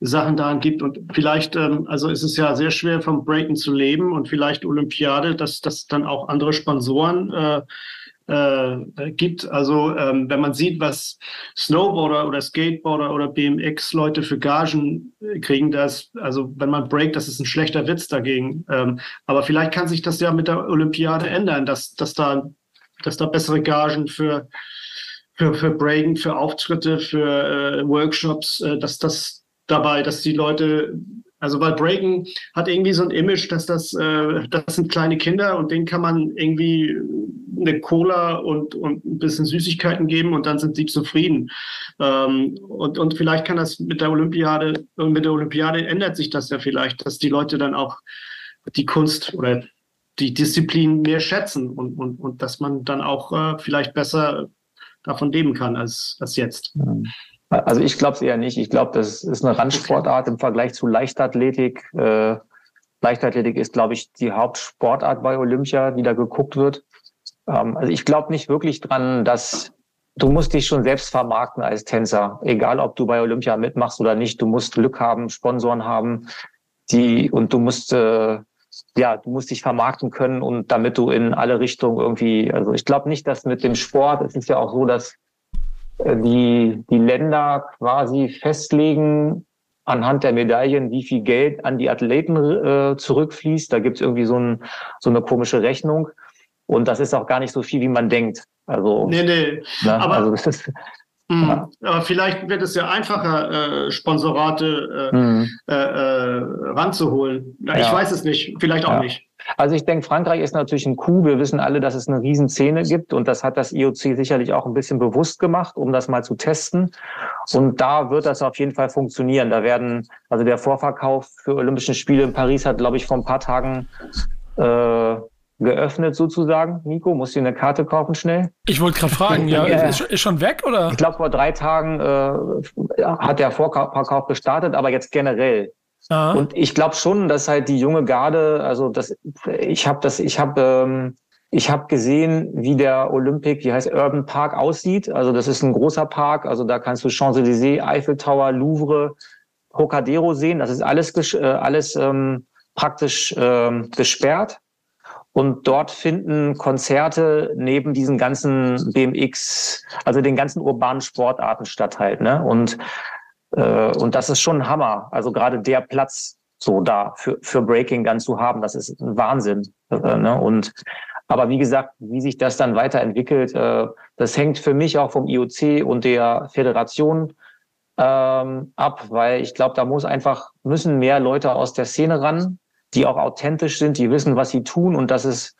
Sachen daran gibt und vielleicht, ähm, also ist es ja sehr schwer vom Breaken zu leben und vielleicht Olympiade, dass das dann auch andere Sponsoren äh, äh, gibt. Also ähm, wenn man sieht, was Snowboarder oder Skateboarder oder BMX-Leute für Gagen äh, kriegen, das, also wenn man breakt, das ist ein schlechter Witz dagegen. Ähm, aber vielleicht kann sich das ja mit der Olympiade ändern, dass, dass da dass da bessere Gagen für, für, für Breaken, für Auftritte, für äh, Workshops, äh, dass das dabei, dass die Leute, also weil Breaken hat irgendwie so ein Image, dass das, äh, das sind kleine Kinder und denen kann man irgendwie eine Cola und, und ein bisschen Süßigkeiten geben und dann sind sie zufrieden. Ähm, und, und vielleicht kann das mit der Olympiade, mit der Olympiade ändert sich das ja vielleicht, dass die Leute dann auch die Kunst oder die Disziplin mehr schätzen und, und, und dass man dann auch äh, vielleicht besser davon leben kann als, als jetzt. Also ich glaube es eher nicht. Ich glaube, das ist eine Randsportart okay. im Vergleich zu Leichtathletik. Äh, Leichtathletik ist, glaube ich, die Hauptsportart bei Olympia, die da geguckt wird. Ähm, also ich glaube nicht wirklich dran, dass du musst dich schon selbst vermarkten als Tänzer, egal ob du bei Olympia mitmachst oder nicht. Du musst Glück haben, Sponsoren haben, die und du musst äh, ja, du musst dich vermarkten können und damit du in alle Richtungen irgendwie, also ich glaube nicht, dass mit dem Sport, es ist ja auch so, dass äh, die, die Länder quasi festlegen anhand der Medaillen, wie viel Geld an die Athleten äh, zurückfließt. Da gibt es irgendwie so, ein, so eine komische Rechnung. Und das ist auch gar nicht so viel, wie man denkt. Also, nee, nee. Ne? Aber, also das ist, Mhm. Aber vielleicht wird es ja einfacher, äh, Sponsorate äh, mhm. äh, äh, ranzuholen. Ja, ich weiß es nicht, vielleicht auch ja. nicht. Also ich denke, Frankreich ist natürlich ein Coup. Wir wissen alle, dass es eine Riesenszene gibt und das hat das IOC sicherlich auch ein bisschen bewusst gemacht, um das mal zu testen. Und da wird das auf jeden Fall funktionieren. Da werden, also der Vorverkauf für Olympischen Spiele in Paris hat, glaube ich, vor ein paar Tagen äh, geöffnet sozusagen. Nico, musst du eine Karte kaufen schnell? Ich wollte gerade fragen, ja, ist, ist, schon weg oder? Ich glaube, vor drei Tagen äh, hat der Vorverkauf gestartet, aber jetzt generell. Aha. Und ich glaube schon, dass halt die junge Garde, also das, ich habe das, ich habe ähm, ich habe gesehen, wie der Olympic, wie heißt Urban Park aussieht. Also das ist ein großer Park. Also da kannst du Champs-Élysées, Eiffel Tower, Louvre, Trocadero sehen. Das ist alles, äh, alles ähm, praktisch ähm, gesperrt. Und dort finden Konzerte neben diesen ganzen BMX, also den ganzen urbanen Sportarten statt halt. Ne? Und, äh, und das ist schon ein Hammer. Also gerade der Platz so da für, für Breaking dann zu haben, das ist ein Wahnsinn. Äh, ne? Und aber wie gesagt, wie sich das dann weiterentwickelt, äh, das hängt für mich auch vom IOC und der Föderation ähm, ab, weil ich glaube, da muss einfach müssen mehr Leute aus der Szene ran, die auch authentisch sind, die wissen, was sie tun und das ist,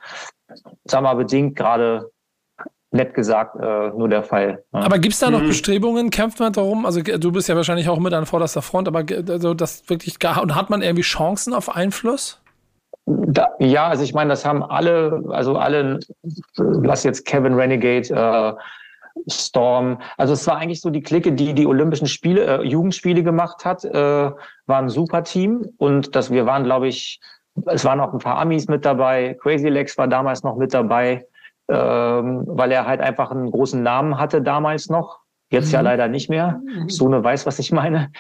sag mal, bedingt gerade nett gesagt äh, nur der Fall. Ja. Aber gibt es da noch mhm. Bestrebungen? Kämpft man darum? Also du bist ja wahrscheinlich auch mit an vorderster Front, aber also das wirklich gar und hat man irgendwie Chancen auf Einfluss? Da, ja, also ich meine, das haben alle, also alle, lass jetzt Kevin Renegade, äh, Storm. Also es war eigentlich so die Clique, die die Olympischen Spiele, äh, Jugendspiele gemacht hat, äh, war ein super Team und das, wir waren, glaube ich, es waren auch ein paar Amis mit dabei. Crazy Legs war damals noch mit dabei, ähm, weil er halt einfach einen großen Namen hatte damals noch. Jetzt mhm. ja leider nicht mehr. Mhm. Sune weiß, was ich meine.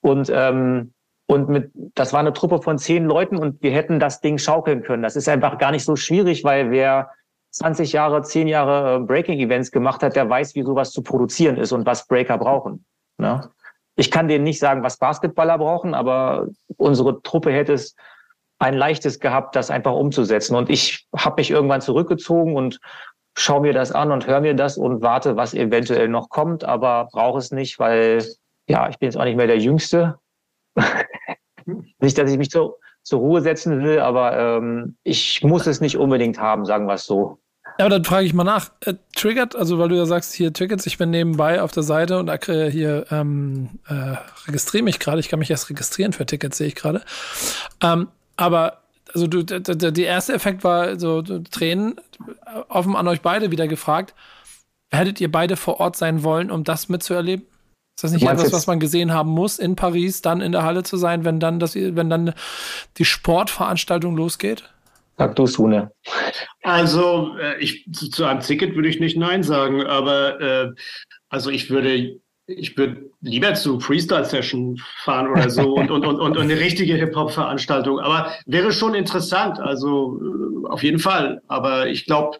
Und ähm, und mit, das war eine Truppe von zehn Leuten und wir hätten das Ding schaukeln können. Das ist einfach gar nicht so schwierig, weil wer 20 Jahre, 10 Jahre äh, Breaking-Events gemacht hat, der weiß, wie sowas zu produzieren ist und was Breaker brauchen. Ne? Ich kann denen nicht sagen, was Basketballer brauchen, aber unsere Truppe hätte es ein leichtes gehabt, das einfach umzusetzen. Und ich habe mich irgendwann zurückgezogen und schaue mir das an und höre mir das und warte, was eventuell noch kommt, aber brauche es nicht, weil ja, ich bin jetzt auch nicht mehr der Jüngste. nicht, dass ich mich zur, zur Ruhe setzen will, aber ähm, ich muss es nicht unbedingt haben, sagen wir es so. Ja, aber dann frage ich mal nach. Äh, triggert, also weil du ja sagst, hier Tickets, ich bin nebenbei auf der Seite und äh, hier ähm, äh, registriere mich gerade. Ich kann mich erst registrieren für Tickets, sehe ich gerade. Ähm, aber also du, der, der erste Effekt war so Tränen offen an euch beide wieder gefragt. Hättet ihr beide vor Ort sein wollen, um das mitzuerleben? Ist das nicht etwas, was man gesehen haben muss, in Paris dann in der Halle zu sein, wenn dann, das, wenn dann die Sportveranstaltung losgeht? Sag du, Sune. Also, äh, ich, zu, zu, einem Ticket würde ich nicht Nein sagen, aber äh, also ich würde, ich würde lieber zu Freestyle-Session fahren oder so und, und, und, und eine richtige Hip-Hop-Veranstaltung. Aber wäre schon interessant, also äh, auf jeden Fall. Aber ich glaube,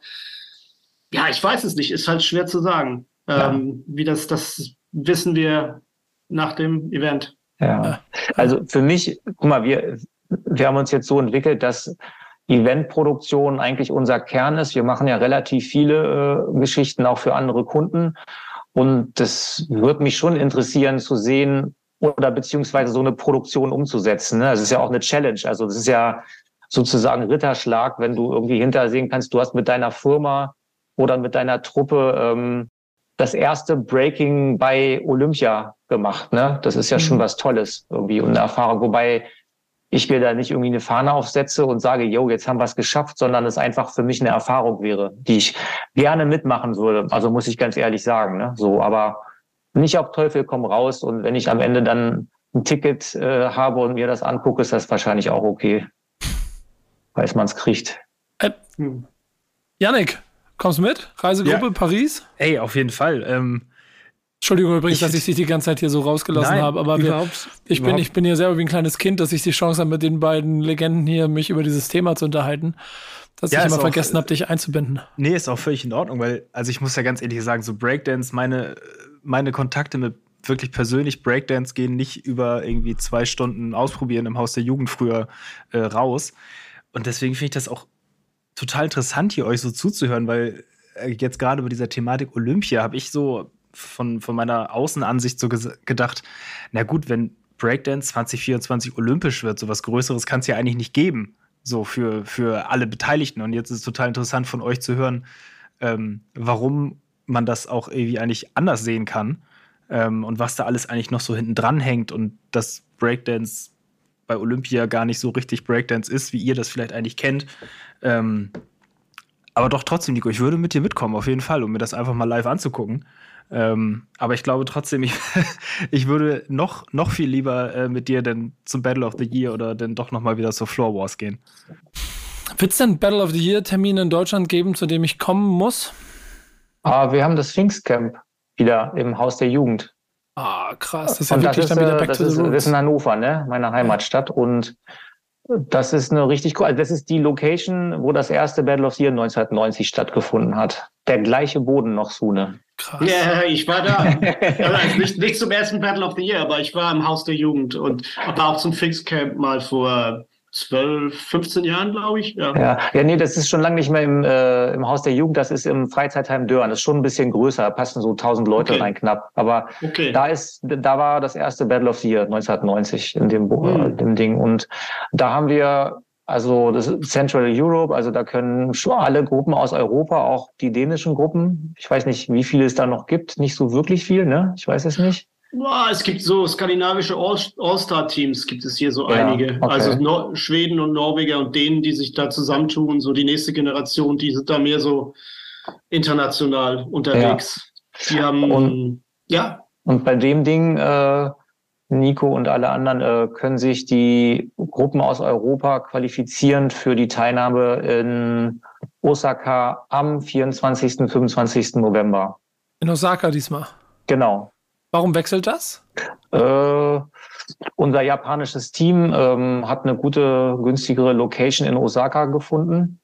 ja, ich weiß es nicht, ist halt schwer zu sagen. Ja. Ähm, wie das, das wissen wir nach dem Event. Ja, also für mich, guck mal, wir, wir haben uns jetzt so entwickelt, dass Eventproduktion eigentlich unser Kern ist. Wir machen ja relativ viele äh, Geschichten auch für andere Kunden. Und das würde mich schon interessieren zu sehen oder beziehungsweise so eine Produktion umzusetzen. Ne? Das ist ja auch eine Challenge. Also das ist ja sozusagen Ritterschlag, wenn du irgendwie hintersehen kannst, du hast mit deiner Firma oder mit deiner Truppe ähm, das erste Breaking bei Olympia gemacht. Ne? Das ist ja schon mhm. was Tolles irgendwie und eine Erfahrung. Wobei ich mir da nicht irgendwie eine Fahne aufsetze und sage, yo, jetzt haben wir es geschafft, sondern es einfach für mich eine Erfahrung wäre, die ich gerne mitmachen würde. Also muss ich ganz ehrlich sagen. Ne? So, aber nicht auf Teufel komm raus. Und wenn ich am Ende dann ein Ticket äh, habe und mir das angucke, ist das wahrscheinlich auch okay. Falls man es kriegt. Äh, Janik, kommst du mit? Reisegruppe ja. Paris? Ey, auf jeden Fall. Ähm, Entschuldigung übrigens, ich, dass ich dich die ganze Zeit hier so rausgelassen nein, habe, aber wir, ich, bin, ich bin hier selber wie ein kleines Kind, dass ich die Chance habe, mit den beiden Legenden hier mich über dieses Thema zu unterhalten, dass ja, ich immer vergessen habe, dich einzubinden. Nee, ist auch völlig in Ordnung, weil, also ich muss ja ganz ehrlich sagen, so Breakdance, meine, meine Kontakte mit wirklich persönlich Breakdance gehen nicht über irgendwie zwei Stunden ausprobieren im Haus der Jugend früher äh, raus. Und deswegen finde ich das auch total interessant, hier euch so zuzuhören, weil äh, jetzt gerade bei dieser Thematik Olympia habe ich so von, von meiner Außenansicht so gedacht, na gut, wenn Breakdance 2024 olympisch wird, so was Größeres kann es ja eigentlich nicht geben, so für, für alle Beteiligten. Und jetzt ist es total interessant von euch zu hören, ähm, warum man das auch irgendwie eigentlich anders sehen kann ähm, und was da alles eigentlich noch so hinten dran hängt und dass Breakdance bei Olympia gar nicht so richtig Breakdance ist, wie ihr das vielleicht eigentlich kennt. Ähm, aber doch trotzdem, Nico, ich würde mit dir mitkommen, auf jeden Fall, um mir das einfach mal live anzugucken. Ähm, aber ich glaube trotzdem, ich, ich würde noch, noch viel lieber äh, mit dir denn zum Battle of the Year oder dann doch nochmal wieder zur Floor Wars gehen. Wird es denn Battle of the Year Termine in Deutschland geben, zu dem ich kommen muss? Ah, wir haben das Pfingstcamp wieder im Haus der Jugend. Ah, krass. Das ist ja wirklich ist, dann wieder äh, Back das to the ist, Roots. Das ist in Hannover, ne? Meine Heimatstadt. Und das ist eine richtig cool. Also das ist die Location, wo das erste Battle of the Year 1990 stattgefunden hat. Der gleiche Boden noch, Sune. Krass. Ja, ich war da. also nicht, nicht zum ersten Battle of the Year, aber ich war im Haus der Jugend und aber auch zum Fixcamp mal vor 12, 15 Jahren, glaube ich. Ja. ja. Ja, nee, das ist schon lange nicht mehr im, äh, im Haus der Jugend, das ist im Freizeitheim Dörren. Das ist schon ein bisschen größer, da passen so 1000 Leute okay. rein knapp. Aber okay. da ist, da war das erste Battle of the Year 1990 in dem, hm. äh, dem Ding. Und da haben wir also das ist Central Europe, also da können schon alle Gruppen aus Europa, auch die dänischen Gruppen. Ich weiß nicht, wie viele es da noch gibt. Nicht so wirklich viel, ne? Ich weiß es nicht. Boah, es gibt so skandinavische All-Star-Teams, gibt es hier so ja, einige. Okay. Also Nor Schweden und Norweger und denen, die sich da zusammentun, so die nächste Generation, die sind da mehr so international unterwegs. Ja. Die haben, und, ja. Und bei dem Ding, äh, Nico und alle anderen äh, können sich die Gruppen aus Europa qualifizieren für die Teilnahme in Osaka am 24. und 25. November. In Osaka diesmal? Genau. Warum wechselt das? Äh, unser japanisches Team ähm, hat eine gute, günstigere Location in Osaka gefunden.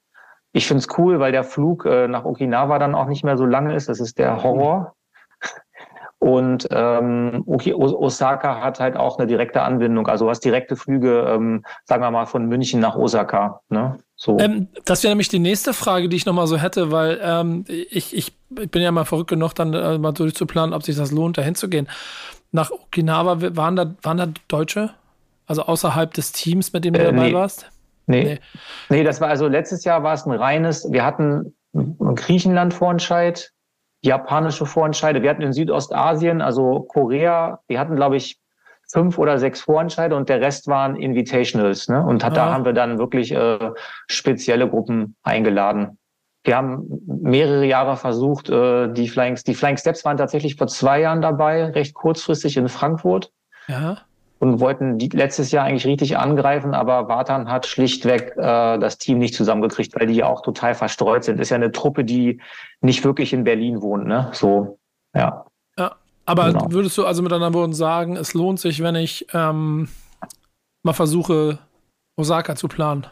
Ich finde es cool, weil der Flug äh, nach Okinawa dann auch nicht mehr so lange ist. Das ist der Horror. Und ähm, Osaka hat halt auch eine direkte Anbindung. Also du hast direkte Flüge, ähm, sagen wir mal, von München nach Osaka. Ne? So. Ähm, das wäre nämlich die nächste Frage, die ich nochmal so hätte, weil ähm, ich, ich, bin ja mal verrückt genug, dann äh, mal durchzuplanen, ob sich das lohnt, da hinzugehen. Nach Okinawa waren da, waren da Deutsche? Also außerhalb des Teams, mit dem du äh, dabei nee. warst? Nee. nee. Nee, das war also letztes Jahr war es ein reines, wir hatten Griechenland-Vorentscheid, japanische Vorentscheide. Wir hatten in Südostasien, also Korea, wir hatten, glaube ich, fünf oder sechs Vorentscheide und der Rest waren Invitationals. Ne? Und hat, ah. da haben wir dann wirklich äh, spezielle Gruppen eingeladen. wir haben mehrere Jahre versucht, äh, die Flying, die Flying Steps waren tatsächlich vor zwei Jahren dabei, recht kurzfristig in Frankfurt. Ja. Und wollten die letztes Jahr eigentlich richtig angreifen, aber Vatan hat schlichtweg äh, das Team nicht zusammengekriegt, weil die ja auch total verstreut sind. Ist ja eine Truppe, die nicht wirklich in Berlin wohnt, ne? So, ja. Aber Genau. würdest du also mit anderen Worten sagen, es lohnt sich, wenn ich ähm, mal versuche, Osaka zu planen?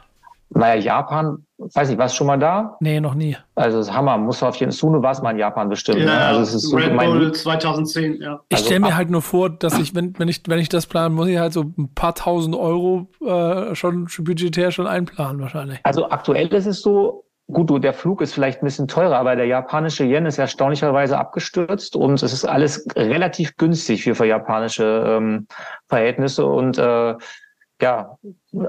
Naja, Japan, weiß nicht, warst du schon mal da? Nee, noch nie. Also das ist Hammer, muss auf jeden Fall, Sune war es mal in Japan bestimmt. ne? Ja, Also es ist so Red mein Bull 2010, ja. Ich Also stelle mir ab- halt nur vor, dass ich, wenn, wenn ich, wenn ich das plane, muss ich halt so ein paar tausend Euro äh, schon schon budgetär schon einplanen wahrscheinlich. Also aktuell ist es so, gut, du, der Flug ist vielleicht ein bisschen teurer, aber der japanische Yen ist erstaunlicherweise abgestürzt und es ist alles relativ günstig für, für japanische ähm, Verhältnisse und äh, ja,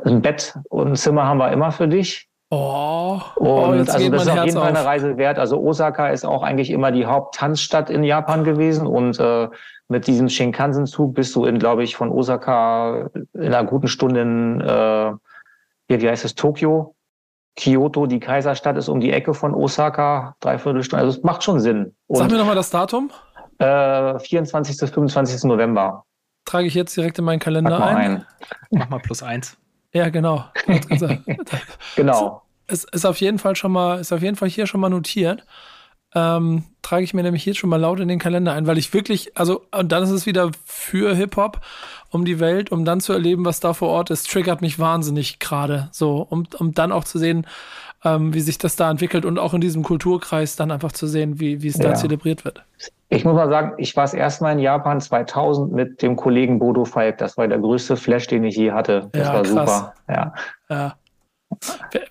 ein Bett und ein Zimmer haben wir immer für dich. Oh, Und oh jetzt also das ist auf Herz jeden Fall eine. Reise wert. Also Osaka ist auch eigentlich immer die Haupttanzstadt in Japan gewesen und äh, mit diesem Shinkansen-Zug bist du in, glaube ich, von Osaka in einer guten Stunde in, äh, hier, wie heißt es, Tokio. Kyoto, die Kaiserstadt, ist um die Ecke von Osaka, dreiviertel Stunde. Also es macht schon Sinn. Sag Und mir nochmal das Datum. äh, 24. bis 25. November. Trage ich jetzt direkt in meinen Kalender ein. ein. Mach mal plus eins. Ja, genau. Gesagt. Genau. es ist auf jeden Fall schon mal, ist auf jeden Fall hier schon mal notiert. Ähm, trage ich mir nämlich hier schon mal laut in den Kalender ein, weil ich wirklich, also, und dann ist es wieder für Hip-Hop um die Welt, um dann zu erleben, was da vor Ort ist, triggert mich wahnsinnig gerade. So, um, um dann auch zu sehen, ähm, wie sich das da entwickelt und auch in diesem Kulturkreis dann einfach zu sehen, wie, wie es da Ja. zelebriert wird. Ich muss mal sagen, ich war das erste Mal in Japan 2000 mit dem Kollegen Bodo Falk. Das war der größte Flash, den ich je hatte. Das Ja, war krass. super. Ja. Ja.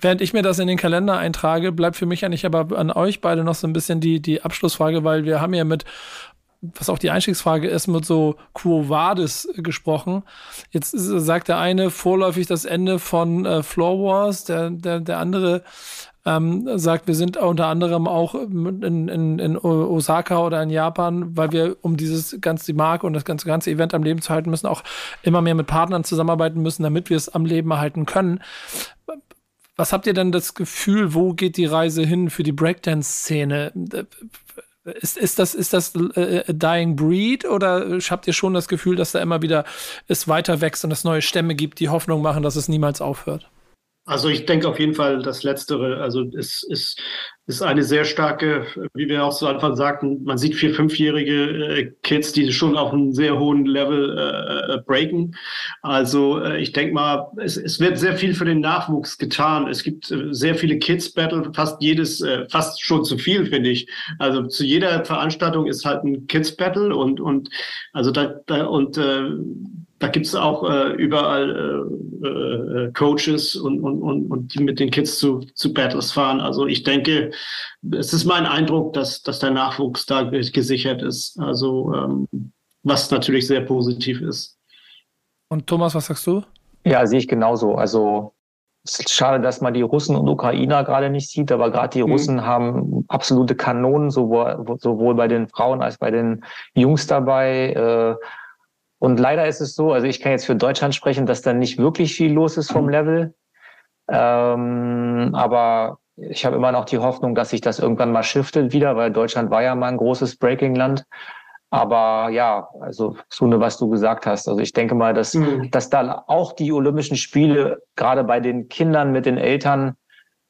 Während ich mir das in den Kalender eintrage, bleibt für mich eigentlich aber an euch beide noch so ein bisschen die, die Abschlussfrage, weil wir haben ja mit, was auch die Einstiegsfrage ist, mit so Quo Vadis gesprochen. Jetzt sagt der eine vorläufig das Ende von äh, Floor Wars, der, der, der andere ähm, sagt, wir sind unter anderem auch in, in, in Osaka oder in Japan, weil wir, um dieses ganze die Marke und das ganze, ganze Event am Leben zu halten müssen, auch immer mehr mit Partnern zusammenarbeiten müssen, damit wir es am Leben erhalten können. Was habt ihr denn das Gefühl, wo geht die Reise hin für die Breakdance-Szene? Ist, ist das, ist das äh, a Dying Breed oder habt ihr schon das Gefühl, dass da immer wieder es weiter wächst und es neue Stämme gibt, die Hoffnung machen, dass es niemals aufhört? Also ich denke auf jeden Fall das Letztere. Also es ist, ist eine sehr starke, wie wir auch zu Anfang sagten, man sieht vier, fünfjährige äh, Kids, die schon auf einem sehr hohen Level äh, breaken. Also äh, ich denke mal, es, es wird sehr viel für den Nachwuchs getan. Es gibt äh, sehr viele Kids-Battle, fast jedes, äh, fast schon zu viel, finde ich. Also zu jeder Veranstaltung ist halt ein Kids-Battle und, und also da, da und äh, da gibt's auch äh, überall äh, äh, Coaches und, und, und, und die mit den Kids zu, zu Battles fahren. Also ich denke, es ist mein Eindruck, dass, dass der Nachwuchs da ge- gesichert ist. Also ähm, was natürlich sehr positiv ist. Und Thomas, was sagst du? Ja, sehe ich genauso. Also es ist schade, dass man die Russen und Ukrainer gerade nicht sieht, aber gerade die Mhm. Russen haben absolute Kanonen, sowohl, sowohl bei den Frauen als bei den Jungs dabei. Äh, und leider ist es so, also ich kann jetzt für Deutschland sprechen, dass da nicht wirklich viel los ist vom Level. Ähm, aber ich habe immer noch die Hoffnung, dass sich das irgendwann mal shiftet wieder, weil Deutschland war ja mal ein großes Breaking-Land. Aber ja, also Sune, was du gesagt hast. Also ich denke mal, dass Mhm. dass da auch die Olympischen Spiele gerade bei den Kindern mit den Eltern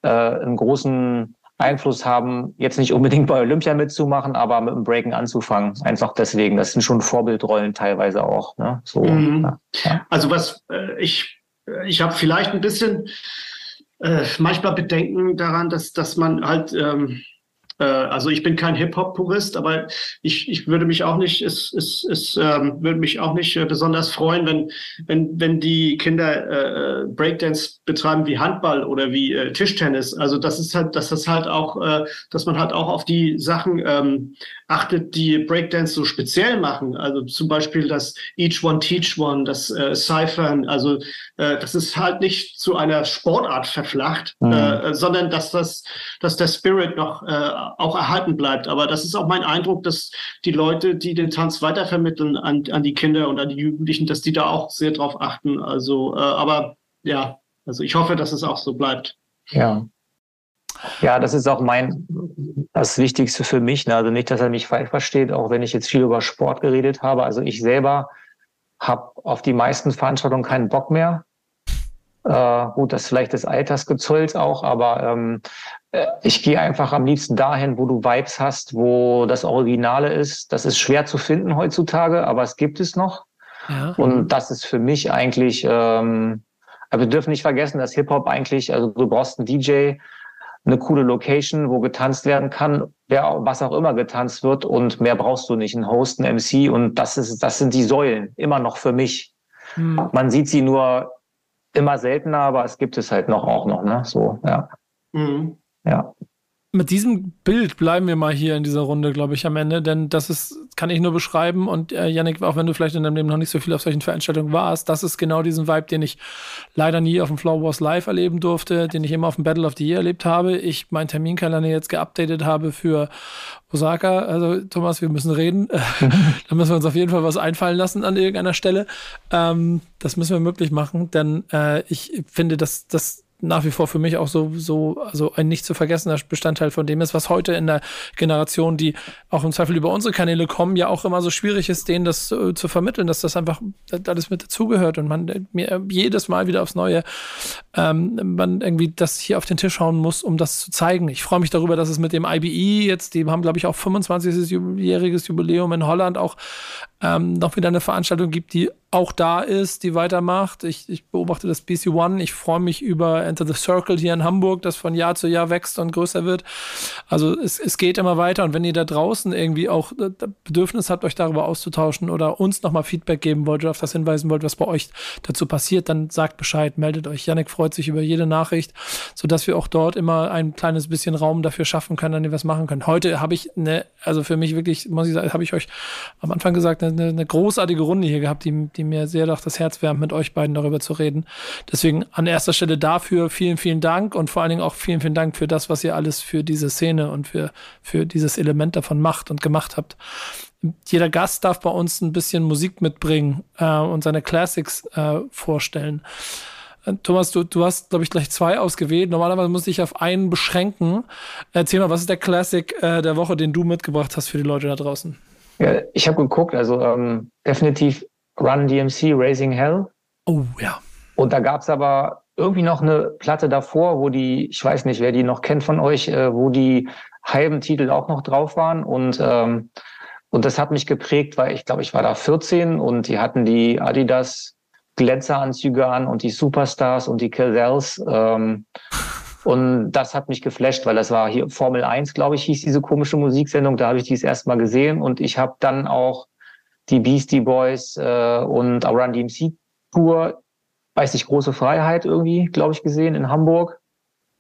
äh, einen großen Einfluss haben, jetzt nicht unbedingt bei Olympia mitzumachen, aber mit dem Breaken anzufangen. Einfach deswegen. Das sind schon Vorbildrollen teilweise auch. Ne? So, Mhm. ja. Also was äh, ich ich habe vielleicht ein bisschen äh, manchmal Bedenken daran, dass dass man halt ähm, äh, also ich bin kein Hip-Hop-Purist, aber ich, ich würde mich auch nicht, es, es, es ähm, würde mich auch nicht äh, besonders freuen, wenn, wenn, wenn die Kinder äh, Breakdance betreiben wie Handball oder wie äh, Tischtennis. Also das ist halt, dass das halt auch, äh, dass man halt auch auf die Sachen ähm, achtet, die Breakdance so speziell machen. Also zum Beispiel das Each One Teach One, das äh, Cyphern. Also äh, das ist halt nicht zu einer Sportart verflacht, Mhm. äh, sondern dass das, dass der Spirit noch äh, auch erhalten bleibt. Aber das ist auch mein Eindruck, dass die Leute, die den Tanz weitervermitteln an, an die Kinder und an die Jugendlichen, dass die da auch sehr drauf achten. Also, äh, aber ja, also ich hoffe, dass es auch so bleibt. ja. Ja, das ist auch mein, das Wichtigste für mich. Ne? Also nicht, dass er mich falsch versteht, auch wenn ich jetzt viel über Sport geredet habe. Also ich selber habe auf die meisten Veranstaltungen keinen Bock mehr. Äh, gut, das ist vielleicht des Alters gezollt auch, aber ähm, äh, ich gehe einfach am liebsten dahin, wo du Vibes hast, wo das Originale ist. Das ist schwer zu finden heutzutage, aber es gibt es noch. Ja. Und das ist für mich eigentlich, ähm, aber wir dürfen nicht vergessen, dass Hip-Hop eigentlich, also du brauchst einen DJ, eine coole Location, wo getanzt werden kann, wer, was auch immer getanzt wird und mehr brauchst du nicht, ein Host, ein MC und das ist, das sind die Säulen, immer noch für mich. Hm. Man sieht sie nur immer seltener, aber es gibt es halt noch auch noch, ne, so, ja. Mhm. Ja mit diesem Bild bleiben wir mal hier in dieser Runde, glaube ich, am Ende, denn das ist, kann ich nur beschreiben und äh, Yannick, auch wenn du vielleicht in deinem Leben noch nicht so viel auf solchen Veranstaltungen warst, das ist genau diesen Vibe, den ich leider nie auf dem Flow Wars Live erleben durfte, den ich immer auf dem Battle of the Year erlebt habe. Ich meinen Terminkalender jetzt geupdatet habe für Osaka. Also Thomas, wir müssen reden. da müssen wir uns auf jeden Fall was einfallen lassen an irgendeiner Stelle. Ähm, das müssen wir möglich machen, denn äh, ich finde, dass das nach wie vor für mich auch so, so, also ein nicht zu vergessener Bestandteil von dem ist, was heute in der Generation, die auch im Zweifel über unsere Kanäle kommen, ja auch immer so schwierig ist, denen das äh, zu vermitteln, dass das einfach alles mit dazugehört und man äh, mir jedes Mal wieder aufs Neue ähm, man irgendwie das hier auf den Tisch hauen muss, um das zu zeigen. Ich freue mich darüber, dass es mit dem IBE jetzt, die haben, glaube ich, auch 25-jähriges Jubiläum in Holland auch ähm, noch wieder eine Veranstaltung gibt, die auch da ist, die weitermacht. Ich, ich beobachte das BC One. Ich freue mich über Enter the Circle hier in Hamburg, das von Jahr zu Jahr wächst und größer wird. Also es, es geht immer weiter. Und wenn ihr da draußen irgendwie auch Bedürfnis habt, euch darüber auszutauschen oder uns nochmal Feedback geben wollt oder auf das hinweisen wollt, was bei euch dazu passiert, dann sagt Bescheid, meldet euch. Janik freut sich über jede Nachricht, sodass wir auch dort immer ein kleines bisschen Raum dafür schaffen können, an dem wir was machen können. Heute habe ich eine, also für mich wirklich, muss ich sagen, habe ich euch am Anfang gesagt, eine eine, eine großartige Runde hier gehabt, die, die mir sehr doch das Herz wärmt, mit euch beiden darüber zu reden. Deswegen an erster Stelle dafür vielen, vielen Dank und vor allen Dingen auch vielen, vielen Dank für das, was ihr alles für diese Szene und für, für dieses Element davon macht und gemacht habt. Jeder Gast darf bei uns ein bisschen Musik mitbringen äh, und seine Classics äh, vorstellen. Äh, Thomas, du, du hast, glaube ich, gleich zwei ausgewählt. Normalerweise muss ich auf einen beschränken. Erzähl mal, was ist der Classic äh, der Woche, den du mitgebracht hast für die Leute da draußen? Ja, ich habe geguckt, also ähm, definitiv Run DMC Raising Hell. Oh ja. Und da gab es aber irgendwie noch eine Platte davor, wo die, ich weiß nicht, wer die noch kennt von euch, äh, wo die halben Titel auch noch drauf waren. Und, ähm, und das hat mich geprägt, weil ich glaube, ich war da 14 und die hatten die Adidas Glänzeranzüge an und die Superstars und die Kildells. Ähm, und das hat mich geflasht, weil das war hier Formel 1, glaube ich, hieß diese komische Musiksendung. Da habe ich dies erstmal gesehen und ich habe dann auch die Beastie Boys äh, und Run DMC Tour, weiß ich, große Freiheit irgendwie, glaube ich, gesehen in Hamburg.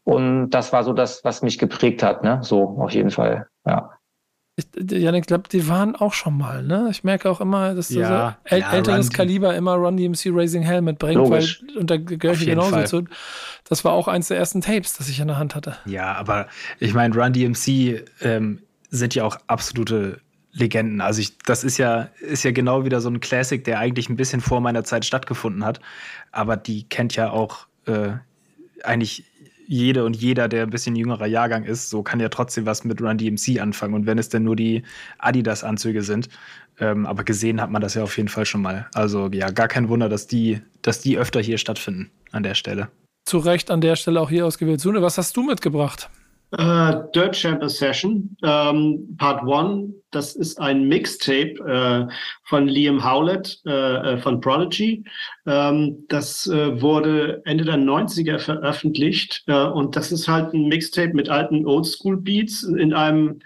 Und das war so das, was mich geprägt hat, ne? So auf jeden Fall, ja. Ich, Janik, glaube, die waren auch schon mal, ne? Ich merke auch immer, dass ja, so äl ja, älteres Run Kaliber immer Run DMC Raising Hell mitbringt, Logisch. weil, und da gehöre ich genauso Fall. zu. Das war auch eins der ersten Tapes, das ich in der Hand hatte. Ja, aber ich meine, Run DMC ähm, sind ja auch absolute Legenden. Also ich, das ist ja, ist ja genau wieder so ein Classic, der eigentlich ein bisschen vor meiner Zeit stattgefunden hat. Aber die kennt ja auch äh, eigentlich jede und jeder, der ein bisschen jüngerer Jahrgang ist, so kann ja trotzdem was mit Run DMC anfangen. Und wenn es denn nur die Adidas-Anzüge sind, ähm, aber gesehen hat man das ja auf jeden Fall schon mal. Also ja, gar kein Wunder, dass die, dass die öfter hier stattfinden an der Stelle. Zu Recht an der Stelle auch hier ausgewählt. Sune, was hast du mitgebracht? Uh, Dirt Chamber Session, ähm, Part 1. Das ist ein Mixtape äh, von Liam Howlett äh, von Prodigy. Ähm, das äh, wurde Ende der 90er veröffentlicht äh, und das ist halt ein Mixtape mit alten Oldschool Beats in einem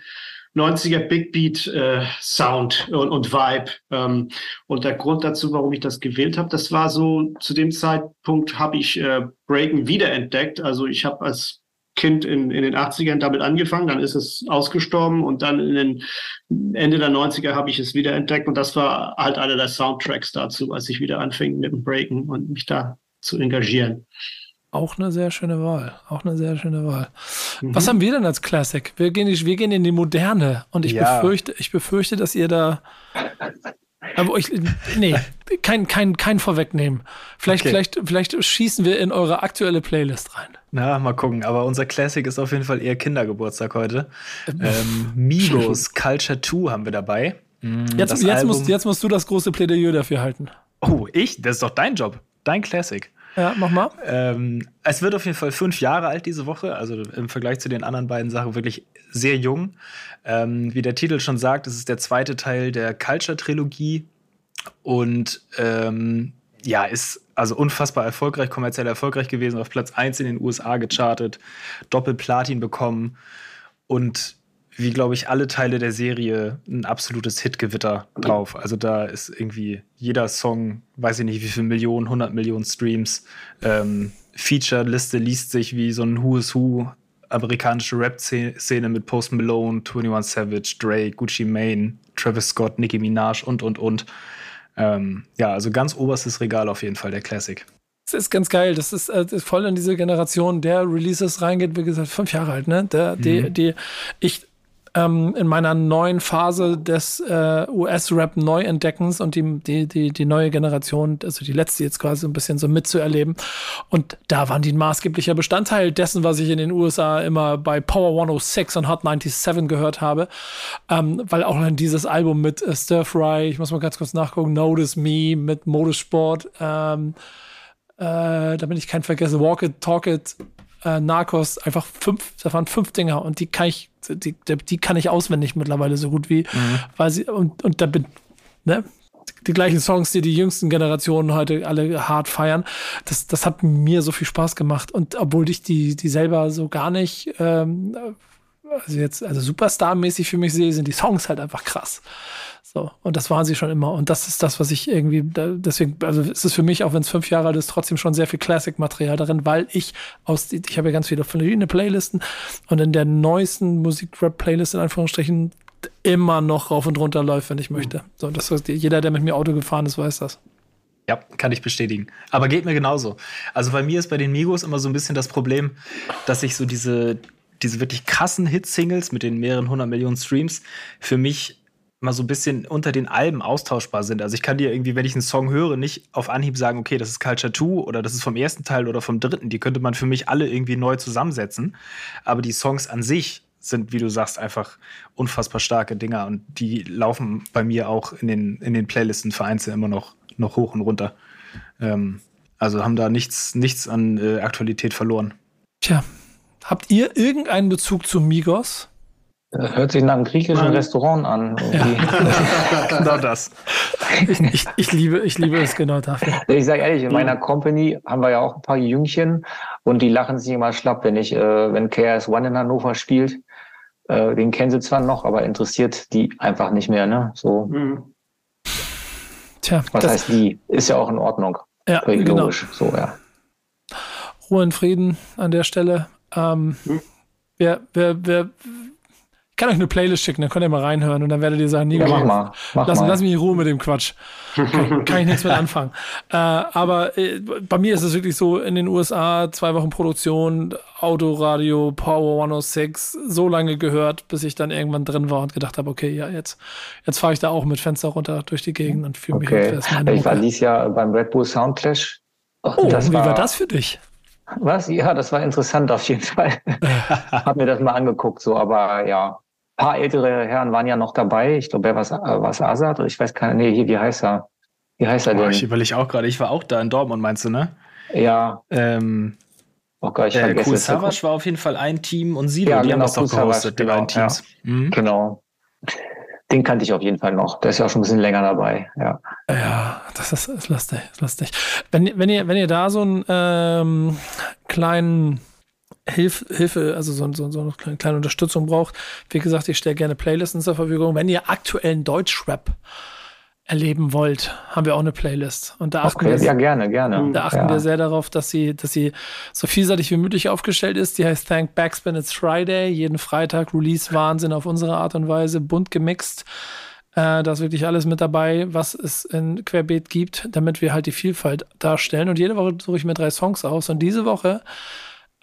90er Big Beat äh, Sound und, und Vibe. Ähm, und der Grund dazu, warum ich das gewählt habe, das war so, zu dem Zeitpunkt habe ich äh, Breaken wiederentdeckt. Also ich habe als Kind in, in den 80ern damit angefangen, dann ist es ausgestorben und dann in den Ende der 90er habe ich es wieder entdeckt und das war halt einer der Soundtracks dazu, als ich wieder anfing mit dem Breaken und mich da zu engagieren. Auch eine sehr schöne Wahl. Auch eine sehr schöne Wahl. Mhm. Was haben wir denn als Classic? Wir gehen, wir gehen in die Moderne und ich ja. befürchte, ich befürchte, dass ihr da aber ich, nee, kein, kein, kein Vorwegnehmen. Vielleicht, okay. vielleicht, vielleicht schießen wir in eure aktuelle Playlist rein. Na, mal gucken. Aber unser Classic ist auf jeden Fall eher Kindergeburtstag heute. ähm, Migos Culture 2 haben wir dabei. Mm, jetzt, jetzt, musst, jetzt musst du das große Plädoyer dafür halten. Oh, ich? Das ist doch dein Job. Dein Classic. Ja, mach mal. Ähm, es wird auf jeden Fall fünf Jahre alt diese Woche, also im Vergleich zu den anderen beiden Sachen wirklich sehr jung. Ähm, wie der Titel schon sagt, es ist der zweite Teil der Culture-Trilogie und ähm, ja, ist also unfassbar erfolgreich, kommerziell erfolgreich gewesen, auf Platz 1 in den USA gechartet, Doppelplatin bekommen und wie, glaube ich, alle Teile der Serie ein absolutes Hitgewitter drauf. Also da ist irgendwie jeder Song, weiß ich nicht, wie viele Millionen, 100 Millionen Streams. Ähm, Feature-Liste liest sich wie so ein Who is Who amerikanische Rap-Szene mit Post Malone, 21 Savage, Drake, Gucci Mane, Travis Scott, Nicki Minaj und, und, und. Ähm, ja, also ganz oberstes Regal auf jeden Fall, der Classic. Das ist ganz geil. Das ist, äh, ist, voll in diese Generation, der Releases reingeht, wie gesagt, fünf Jahre alt, ne? Der, mhm. die, die, ich, ähm, in meiner neuen Phase des äh, US-Rap Neuentdeckens und die, die, die, die neue Generation, also die letzte jetzt quasi ein bisschen so mitzuerleben. Und da waren die ein maßgeblicher Bestandteil dessen, was ich in den USA immer bei Power 106 und Hot 97 gehört habe. Ähm, weil auch dann dieses Album mit äh, Stir Fry, ich muss mal ganz kurz nachgucken, Notice Me mit Motorsport, ähm, äh, damit ich keinen vergesse, Walk It, Talk It, äh, Narcos einfach fünf, da waren fünf Dinger und die kann ich, die, die kann ich auswendig mittlerweile so gut wie, mhm. weil sie, und, und da bin, ne, die gleichen Songs, die die jüngsten Generationen heute alle hart feiern. Das, das hat mir so viel Spaß gemacht. Und obwohl ich die, die selber so gar nicht, ähm, also jetzt, also Superstar-mäßig für mich sehe, sind die Songs halt einfach krass. So, und das waren sie schon immer. Und das ist das, was ich irgendwie, deswegen, also ist es für mich, auch wenn es fünf Jahre alt ist, trotzdem schon sehr viel Classic-Material darin, weil ich aus, ich habe ja ganz viele verschiedene Playlisten und in der neuesten Musik-Rap-Playlist in Anführungsstrichen immer noch rauf und runter läuft, wenn ich möchte. So, das ist, jeder, der mit mir Auto gefahren ist, weiß das. Ja, kann ich bestätigen. Aber geht mir genauso. Also bei mir ist bei den Migos immer so ein bisschen das Problem, dass ich so diese, diese wirklich krassen Hit-Singles mit den mehreren hundert Millionen Streams für mich mal so ein bisschen unter den Alben austauschbar sind. Also ich kann dir irgendwie, wenn ich einen Song höre, nicht auf Anhieb sagen, okay, das ist Culture 2 oder das ist vom ersten Teil oder vom dritten. Die könnte man für mich alle irgendwie neu zusammensetzen. Aber die Songs an sich sind, wie du sagst, einfach unfassbar starke Dinger und die laufen bei mir auch in den, in den Playlisten vereinzelt immer noch, noch hoch und runter. Ähm, also haben da nichts, nichts an äh, Aktualität verloren. Tja, habt ihr irgendeinen Bezug zu Migos? Das hört sich nach einem griechischen Nein. Restaurant an. Ja. genau das. Ich, ich, ich, liebe, ich liebe es genau dafür. Ich sage ehrlich, in meiner Company haben wir ja auch ein paar Jüngchen und die lachen sich immer schlapp, wenn ich, äh, wenn KS One in Hannover spielt. Äh, den kennen sie zwar noch, aber interessiert die einfach nicht mehr, ne? So. Mhm. Tja. Was heißt die? Ist ja auch in Ordnung. Ja, genau. logisch. So, ja. Ruhe in Frieden an der Stelle. Ähm, hm. wer, wer, wer, kann euch eine Playlist schicken, dann könnt ihr mal reinhören und dann werdet ihr sagen, Nico, ja, mach mal, mach lass, mal. lass mich in Ruhe mit dem Quatsch. Kann, kann ich nichts mit anfangen. Äh, aber äh, bei mir ist es wirklich so, in den USA zwei Wochen Produktion, Autoradio, Power 106, so lange gehört, bis ich dann irgendwann drin war und gedacht habe, okay, ja, jetzt, jetzt fahre ich da auch mit Fenster runter durch die Gegend und fühle mich okay. Ich war dieses Jahr beim Red Bull Soundclash. Oh, wie war, war das für dich? Was? Ja, das war interessant auf jeden Fall. Hab mir das mal angeguckt, so, aber ja, paar ältere Herren waren ja noch dabei. Ich glaube, wer war es Azad? Ich weiß gar nicht. Nee, hier, wie heißt er? Wie heißt er denn? Ich überlege auch gerade. Ich war auch da in Dortmund, meinst du, ne? Ja. Ähm, oh Gott, ich äh, vergesse cool Savage war auf jeden Fall ein Team und Sido, ja, die genau, haben das doch gehostet, die genau, beiden Teams. Ja. Mhm. Genau. Den kannte ich auf jeden Fall noch. Der ist ja auch schon ein bisschen länger dabei. Ja, ja das ist, ist lustig. Ist lustig. Wenn, wenn, ihr, wenn ihr da so einen ähm, kleinen Hilf, Hilfe, also so, so, so eine kleine Unterstützung braucht, wie gesagt, ich stelle gerne Playlisten zur Verfügung. Wenn ihr aktuellen Deutschrap erleben wollt, haben wir auch eine Playlist. Und da achten, okay, wir, ja, gerne, gerne. Da achten ja. wir sehr darauf, dass sie, dass sie so vielseitig wie möglich aufgestellt ist. Die heißt Thank Backspin It's Friday. Jeden Freitag Release Wahnsinn auf unsere Art und Weise, bunt gemixt. Äh, da ist wirklich alles mit dabei, was es in Querbeet gibt, damit wir halt die Vielfalt darstellen. Und jede Woche suche ich mir drei Songs aus. Und diese Woche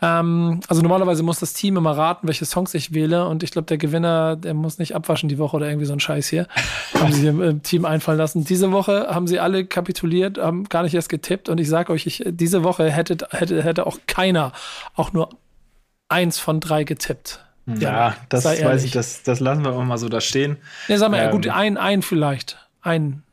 Ähm, also normalerweise muss das Team immer raten, welche Songs ich wähle. Und ich glaube, der Gewinner, der muss nicht abwaschen die Woche oder irgendwie so ein Scheiß hier. haben sie im, im Team einfallen lassen. Diese Woche haben sie alle kapituliert, haben gar nicht erst getippt. Und ich sage euch, ich, diese Woche hätte, hätte, hätte auch keiner auch nur eins von drei getippt. Ja, das weiß ich, das, das lassen wir auch mal so da stehen. Ne, sag mal, ähm, gut, ein, ein vielleicht. Ein.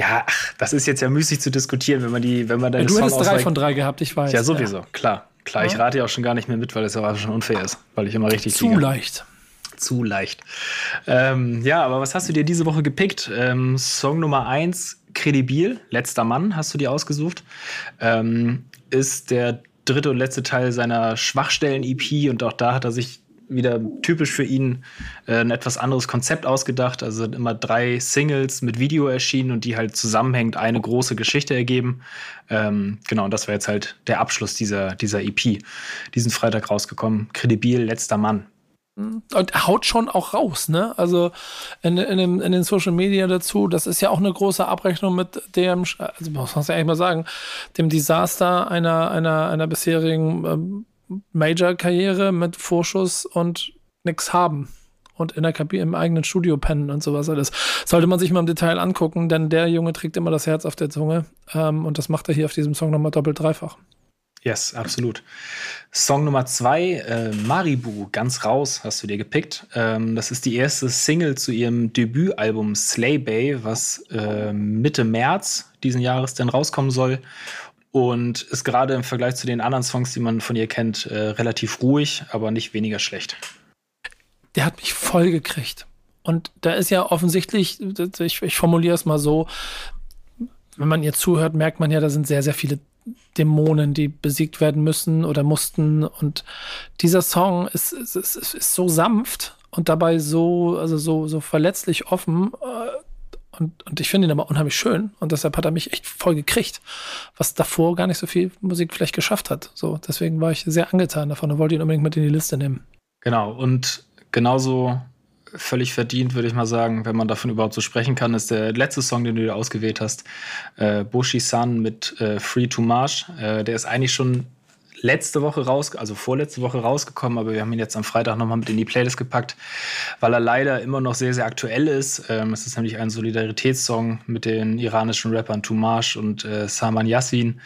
Ja, ach, das ist jetzt ja müßig zu diskutieren, wenn man die, wenn man deine ja, Du hättest drei von drei gehabt, ich weiß. Ja, sowieso, ja. klar. Klar, ja. ich rate ja auch schon gar nicht mehr mit, weil es ja schon unfair ist, weil ich immer richtig Zu liege. leicht. Zu leicht. Ähm, ja, aber was hast du dir diese Woche gepickt? Ähm, Song Nummer eins, Kredibil, letzter Mann, hast du dir ausgesucht. Ähm, ist der dritte und letzte Teil seiner Schwachstellen-EP und auch da hat er sich wieder typisch für ihn äh, ein etwas anderes Konzept ausgedacht. Also sind immer drei Singles mit Video erschienen und die halt zusammenhängend eine große Geschichte ergeben. Ähm, genau, und das war jetzt halt der Abschluss dieser, dieser EP. Diesen Freitag rausgekommen. Kredibil, letzter Mann. Und haut schon auch raus, ne? Also in, in, dem, in den Social Media dazu, das ist ja auch eine große Abrechnung mit dem, also muss man ja eigentlich mal sagen, dem Desaster einer, einer, einer bisherigen ähm, Major-Karriere mit Vorschuss und nichts haben und in der Kabine im eigenen Studio pennen und sowas alles. Sollte man sich mal im Detail angucken, denn der Junge trägt immer das Herz auf der Zunge ähm, und das macht er hier auf diesem Song nochmal doppelt dreifach. Yes, absolut. Song Nummer zwei, äh, Maribu, ganz raus, hast du dir gepickt. Ähm, das ist die erste Single zu ihrem Debütalbum Slay Bay, was äh, Mitte März diesen Jahres dann rauskommen soll und ist gerade im Vergleich zu den anderen Songs, die man von ihr kennt, äh, relativ ruhig, aber nicht weniger schlecht. Der hat mich voll gekriegt. Und da ist ja offensichtlich, ich, ich formuliere es mal so, wenn man ihr zuhört, merkt man ja, da sind sehr, sehr viele Dämonen, die besiegt werden müssen oder mussten. Und dieser Song ist, ist, ist, ist so sanft und dabei so, also so, so verletzlich offen. Und, und ich finde ihn aber unheimlich schön. Und deshalb hat er mich echt voll gekriegt, was davor gar nicht so viel Musik vielleicht geschafft hat. So, deswegen war ich sehr angetan davon und wollte ihn unbedingt mit in die Liste nehmen. Genau, und genauso völlig verdient, würde ich mal sagen, wenn man davon überhaupt so sprechen kann, ist der letzte Song, den du ausgewählt hast, äh, Boshi-san mit äh, Free to March. Äh, der ist eigentlich schon letzte Woche raus, also vorletzte Woche rausgekommen, aber wir haben ihn jetzt am Freitag nochmal mit in die Playlist gepackt, weil er leider immer noch sehr, sehr aktuell ist. Ähm, es ist nämlich ein Solidaritätssong mit den iranischen Rappern Tumash und äh, Saman Yassin,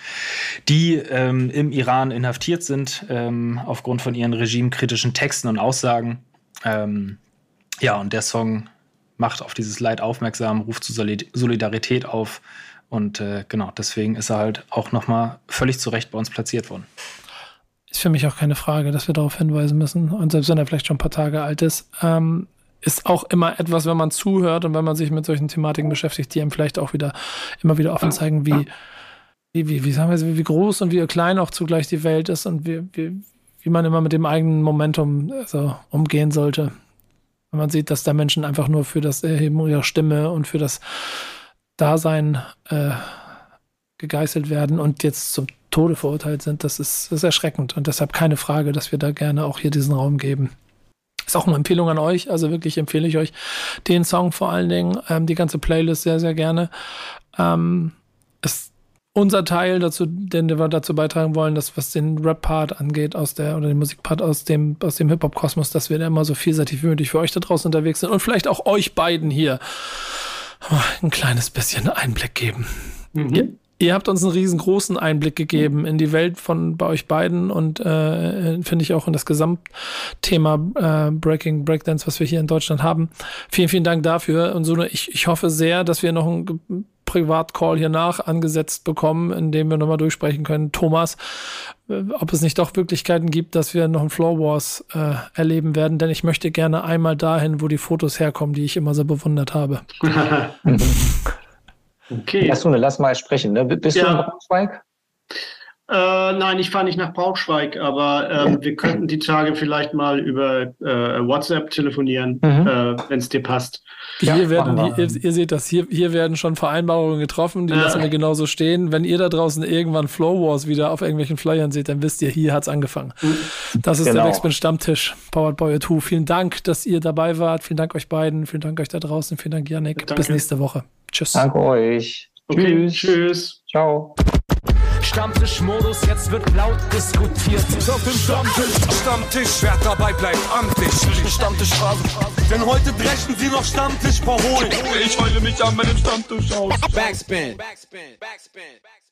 die ähm, im Iran inhaftiert sind ähm, aufgrund von ihren regimekritischen Texten und Aussagen. Ähm, ja, und der Song macht auf dieses Leid aufmerksam, ruft zu Solidarität auf. Und äh, genau, deswegen ist er halt auch nochmal völlig zu Recht bei uns platziert worden. Ist für mich auch keine Frage, dass wir darauf hinweisen müssen. Und selbst wenn er vielleicht schon ein paar Tage alt ist, ähm, ist auch immer etwas, wenn man zuhört und wenn man sich mit solchen Thematiken beschäftigt, die einem vielleicht auch wieder immer wieder offen zeigen, wie, wie, wie, wie sagen wir, wie groß und wie klein auch zugleich die Welt ist und wie, wie, wie man immer mit dem eigenen Momentum also, umgehen sollte. Wenn man sieht, dass da Menschen einfach nur für das Erheben ihrer Stimme und für das Dasein äh, gegeißelt werden und jetzt zum Tode verurteilt sind, das ist, das ist erschreckend und deshalb keine Frage, dass wir da gerne auch hier diesen Raum geben. Ist auch eine Empfehlung an euch, also wirklich empfehle ich euch den Song vor allen Dingen, ähm, die ganze Playlist sehr, sehr gerne. Ähm, ist unser Teil dazu, den wir dazu beitragen wollen, dass was den Rap-Part angeht, aus der, oder den Musikpart aus dem, aus dem Hip-Hop-Kosmos, dass wir da immer so vielseitig wie möglich für euch da draußen unterwegs sind und vielleicht auch euch beiden hier ein kleines bisschen Einblick geben. Mhm. Ihr, habt uns einen riesengroßen Einblick gegeben in die Welt von bei euch beiden und äh, finde ich auch in das Gesamtthema äh, Breaking Breakdance, was wir hier in Deutschland haben. Vielen, vielen Dank dafür. Und so, ich, ich hoffe sehr, dass wir noch ein Privatcall hier nach angesetzt bekommen, in dem wir nochmal durchsprechen können. Thomas, äh, ob es nicht doch Möglichkeiten gibt, dass wir noch ein Floor Wars äh, erleben werden, denn ich möchte gerne einmal dahin, wo die Fotos herkommen, die ich immer so bewundert habe. okay. Lass, lass mal sprechen. Ne? Bist ja. du in Braunschweig? Äh, nein, ich fahre nicht nach Braunschweig, aber ähm, wir könnten die Tage vielleicht mal über äh, WhatsApp telefonieren, mhm. äh, wenn es dir passt. Ja, hier werden, ihr, ihr, seht das, hier, hier werden schon Vereinbarungen getroffen, die lassen wir genauso stehen. Wenn ihr da draußen irgendwann Flow Wars wieder auf irgendwelchen Flyern seht, dann wisst ihr, hier hat's angefangen. Mhm. Das ist genau. der Backspin Stammtisch, Powered by 2. Vielen Dank, dass ihr dabei wart. Vielen Dank euch beiden. Vielen Dank euch da draußen. Vielen Dank, Yannick. Danke. Bis nächste Woche. Tschüss. Danke euch. Okay, tschüss. Tschüss. Ciao. Stammtischmodus, jetzt wird laut diskutiert. Auf dem Stammtisch, Stammtisch, wer dabei bleibt, amtlich. Stammtisch Phase. Denn heute brechen sie noch Stammtisch verholen. Ich heule mich an meinem Stammtisch aus. Backspin. Backspin. Backspin. Backspin.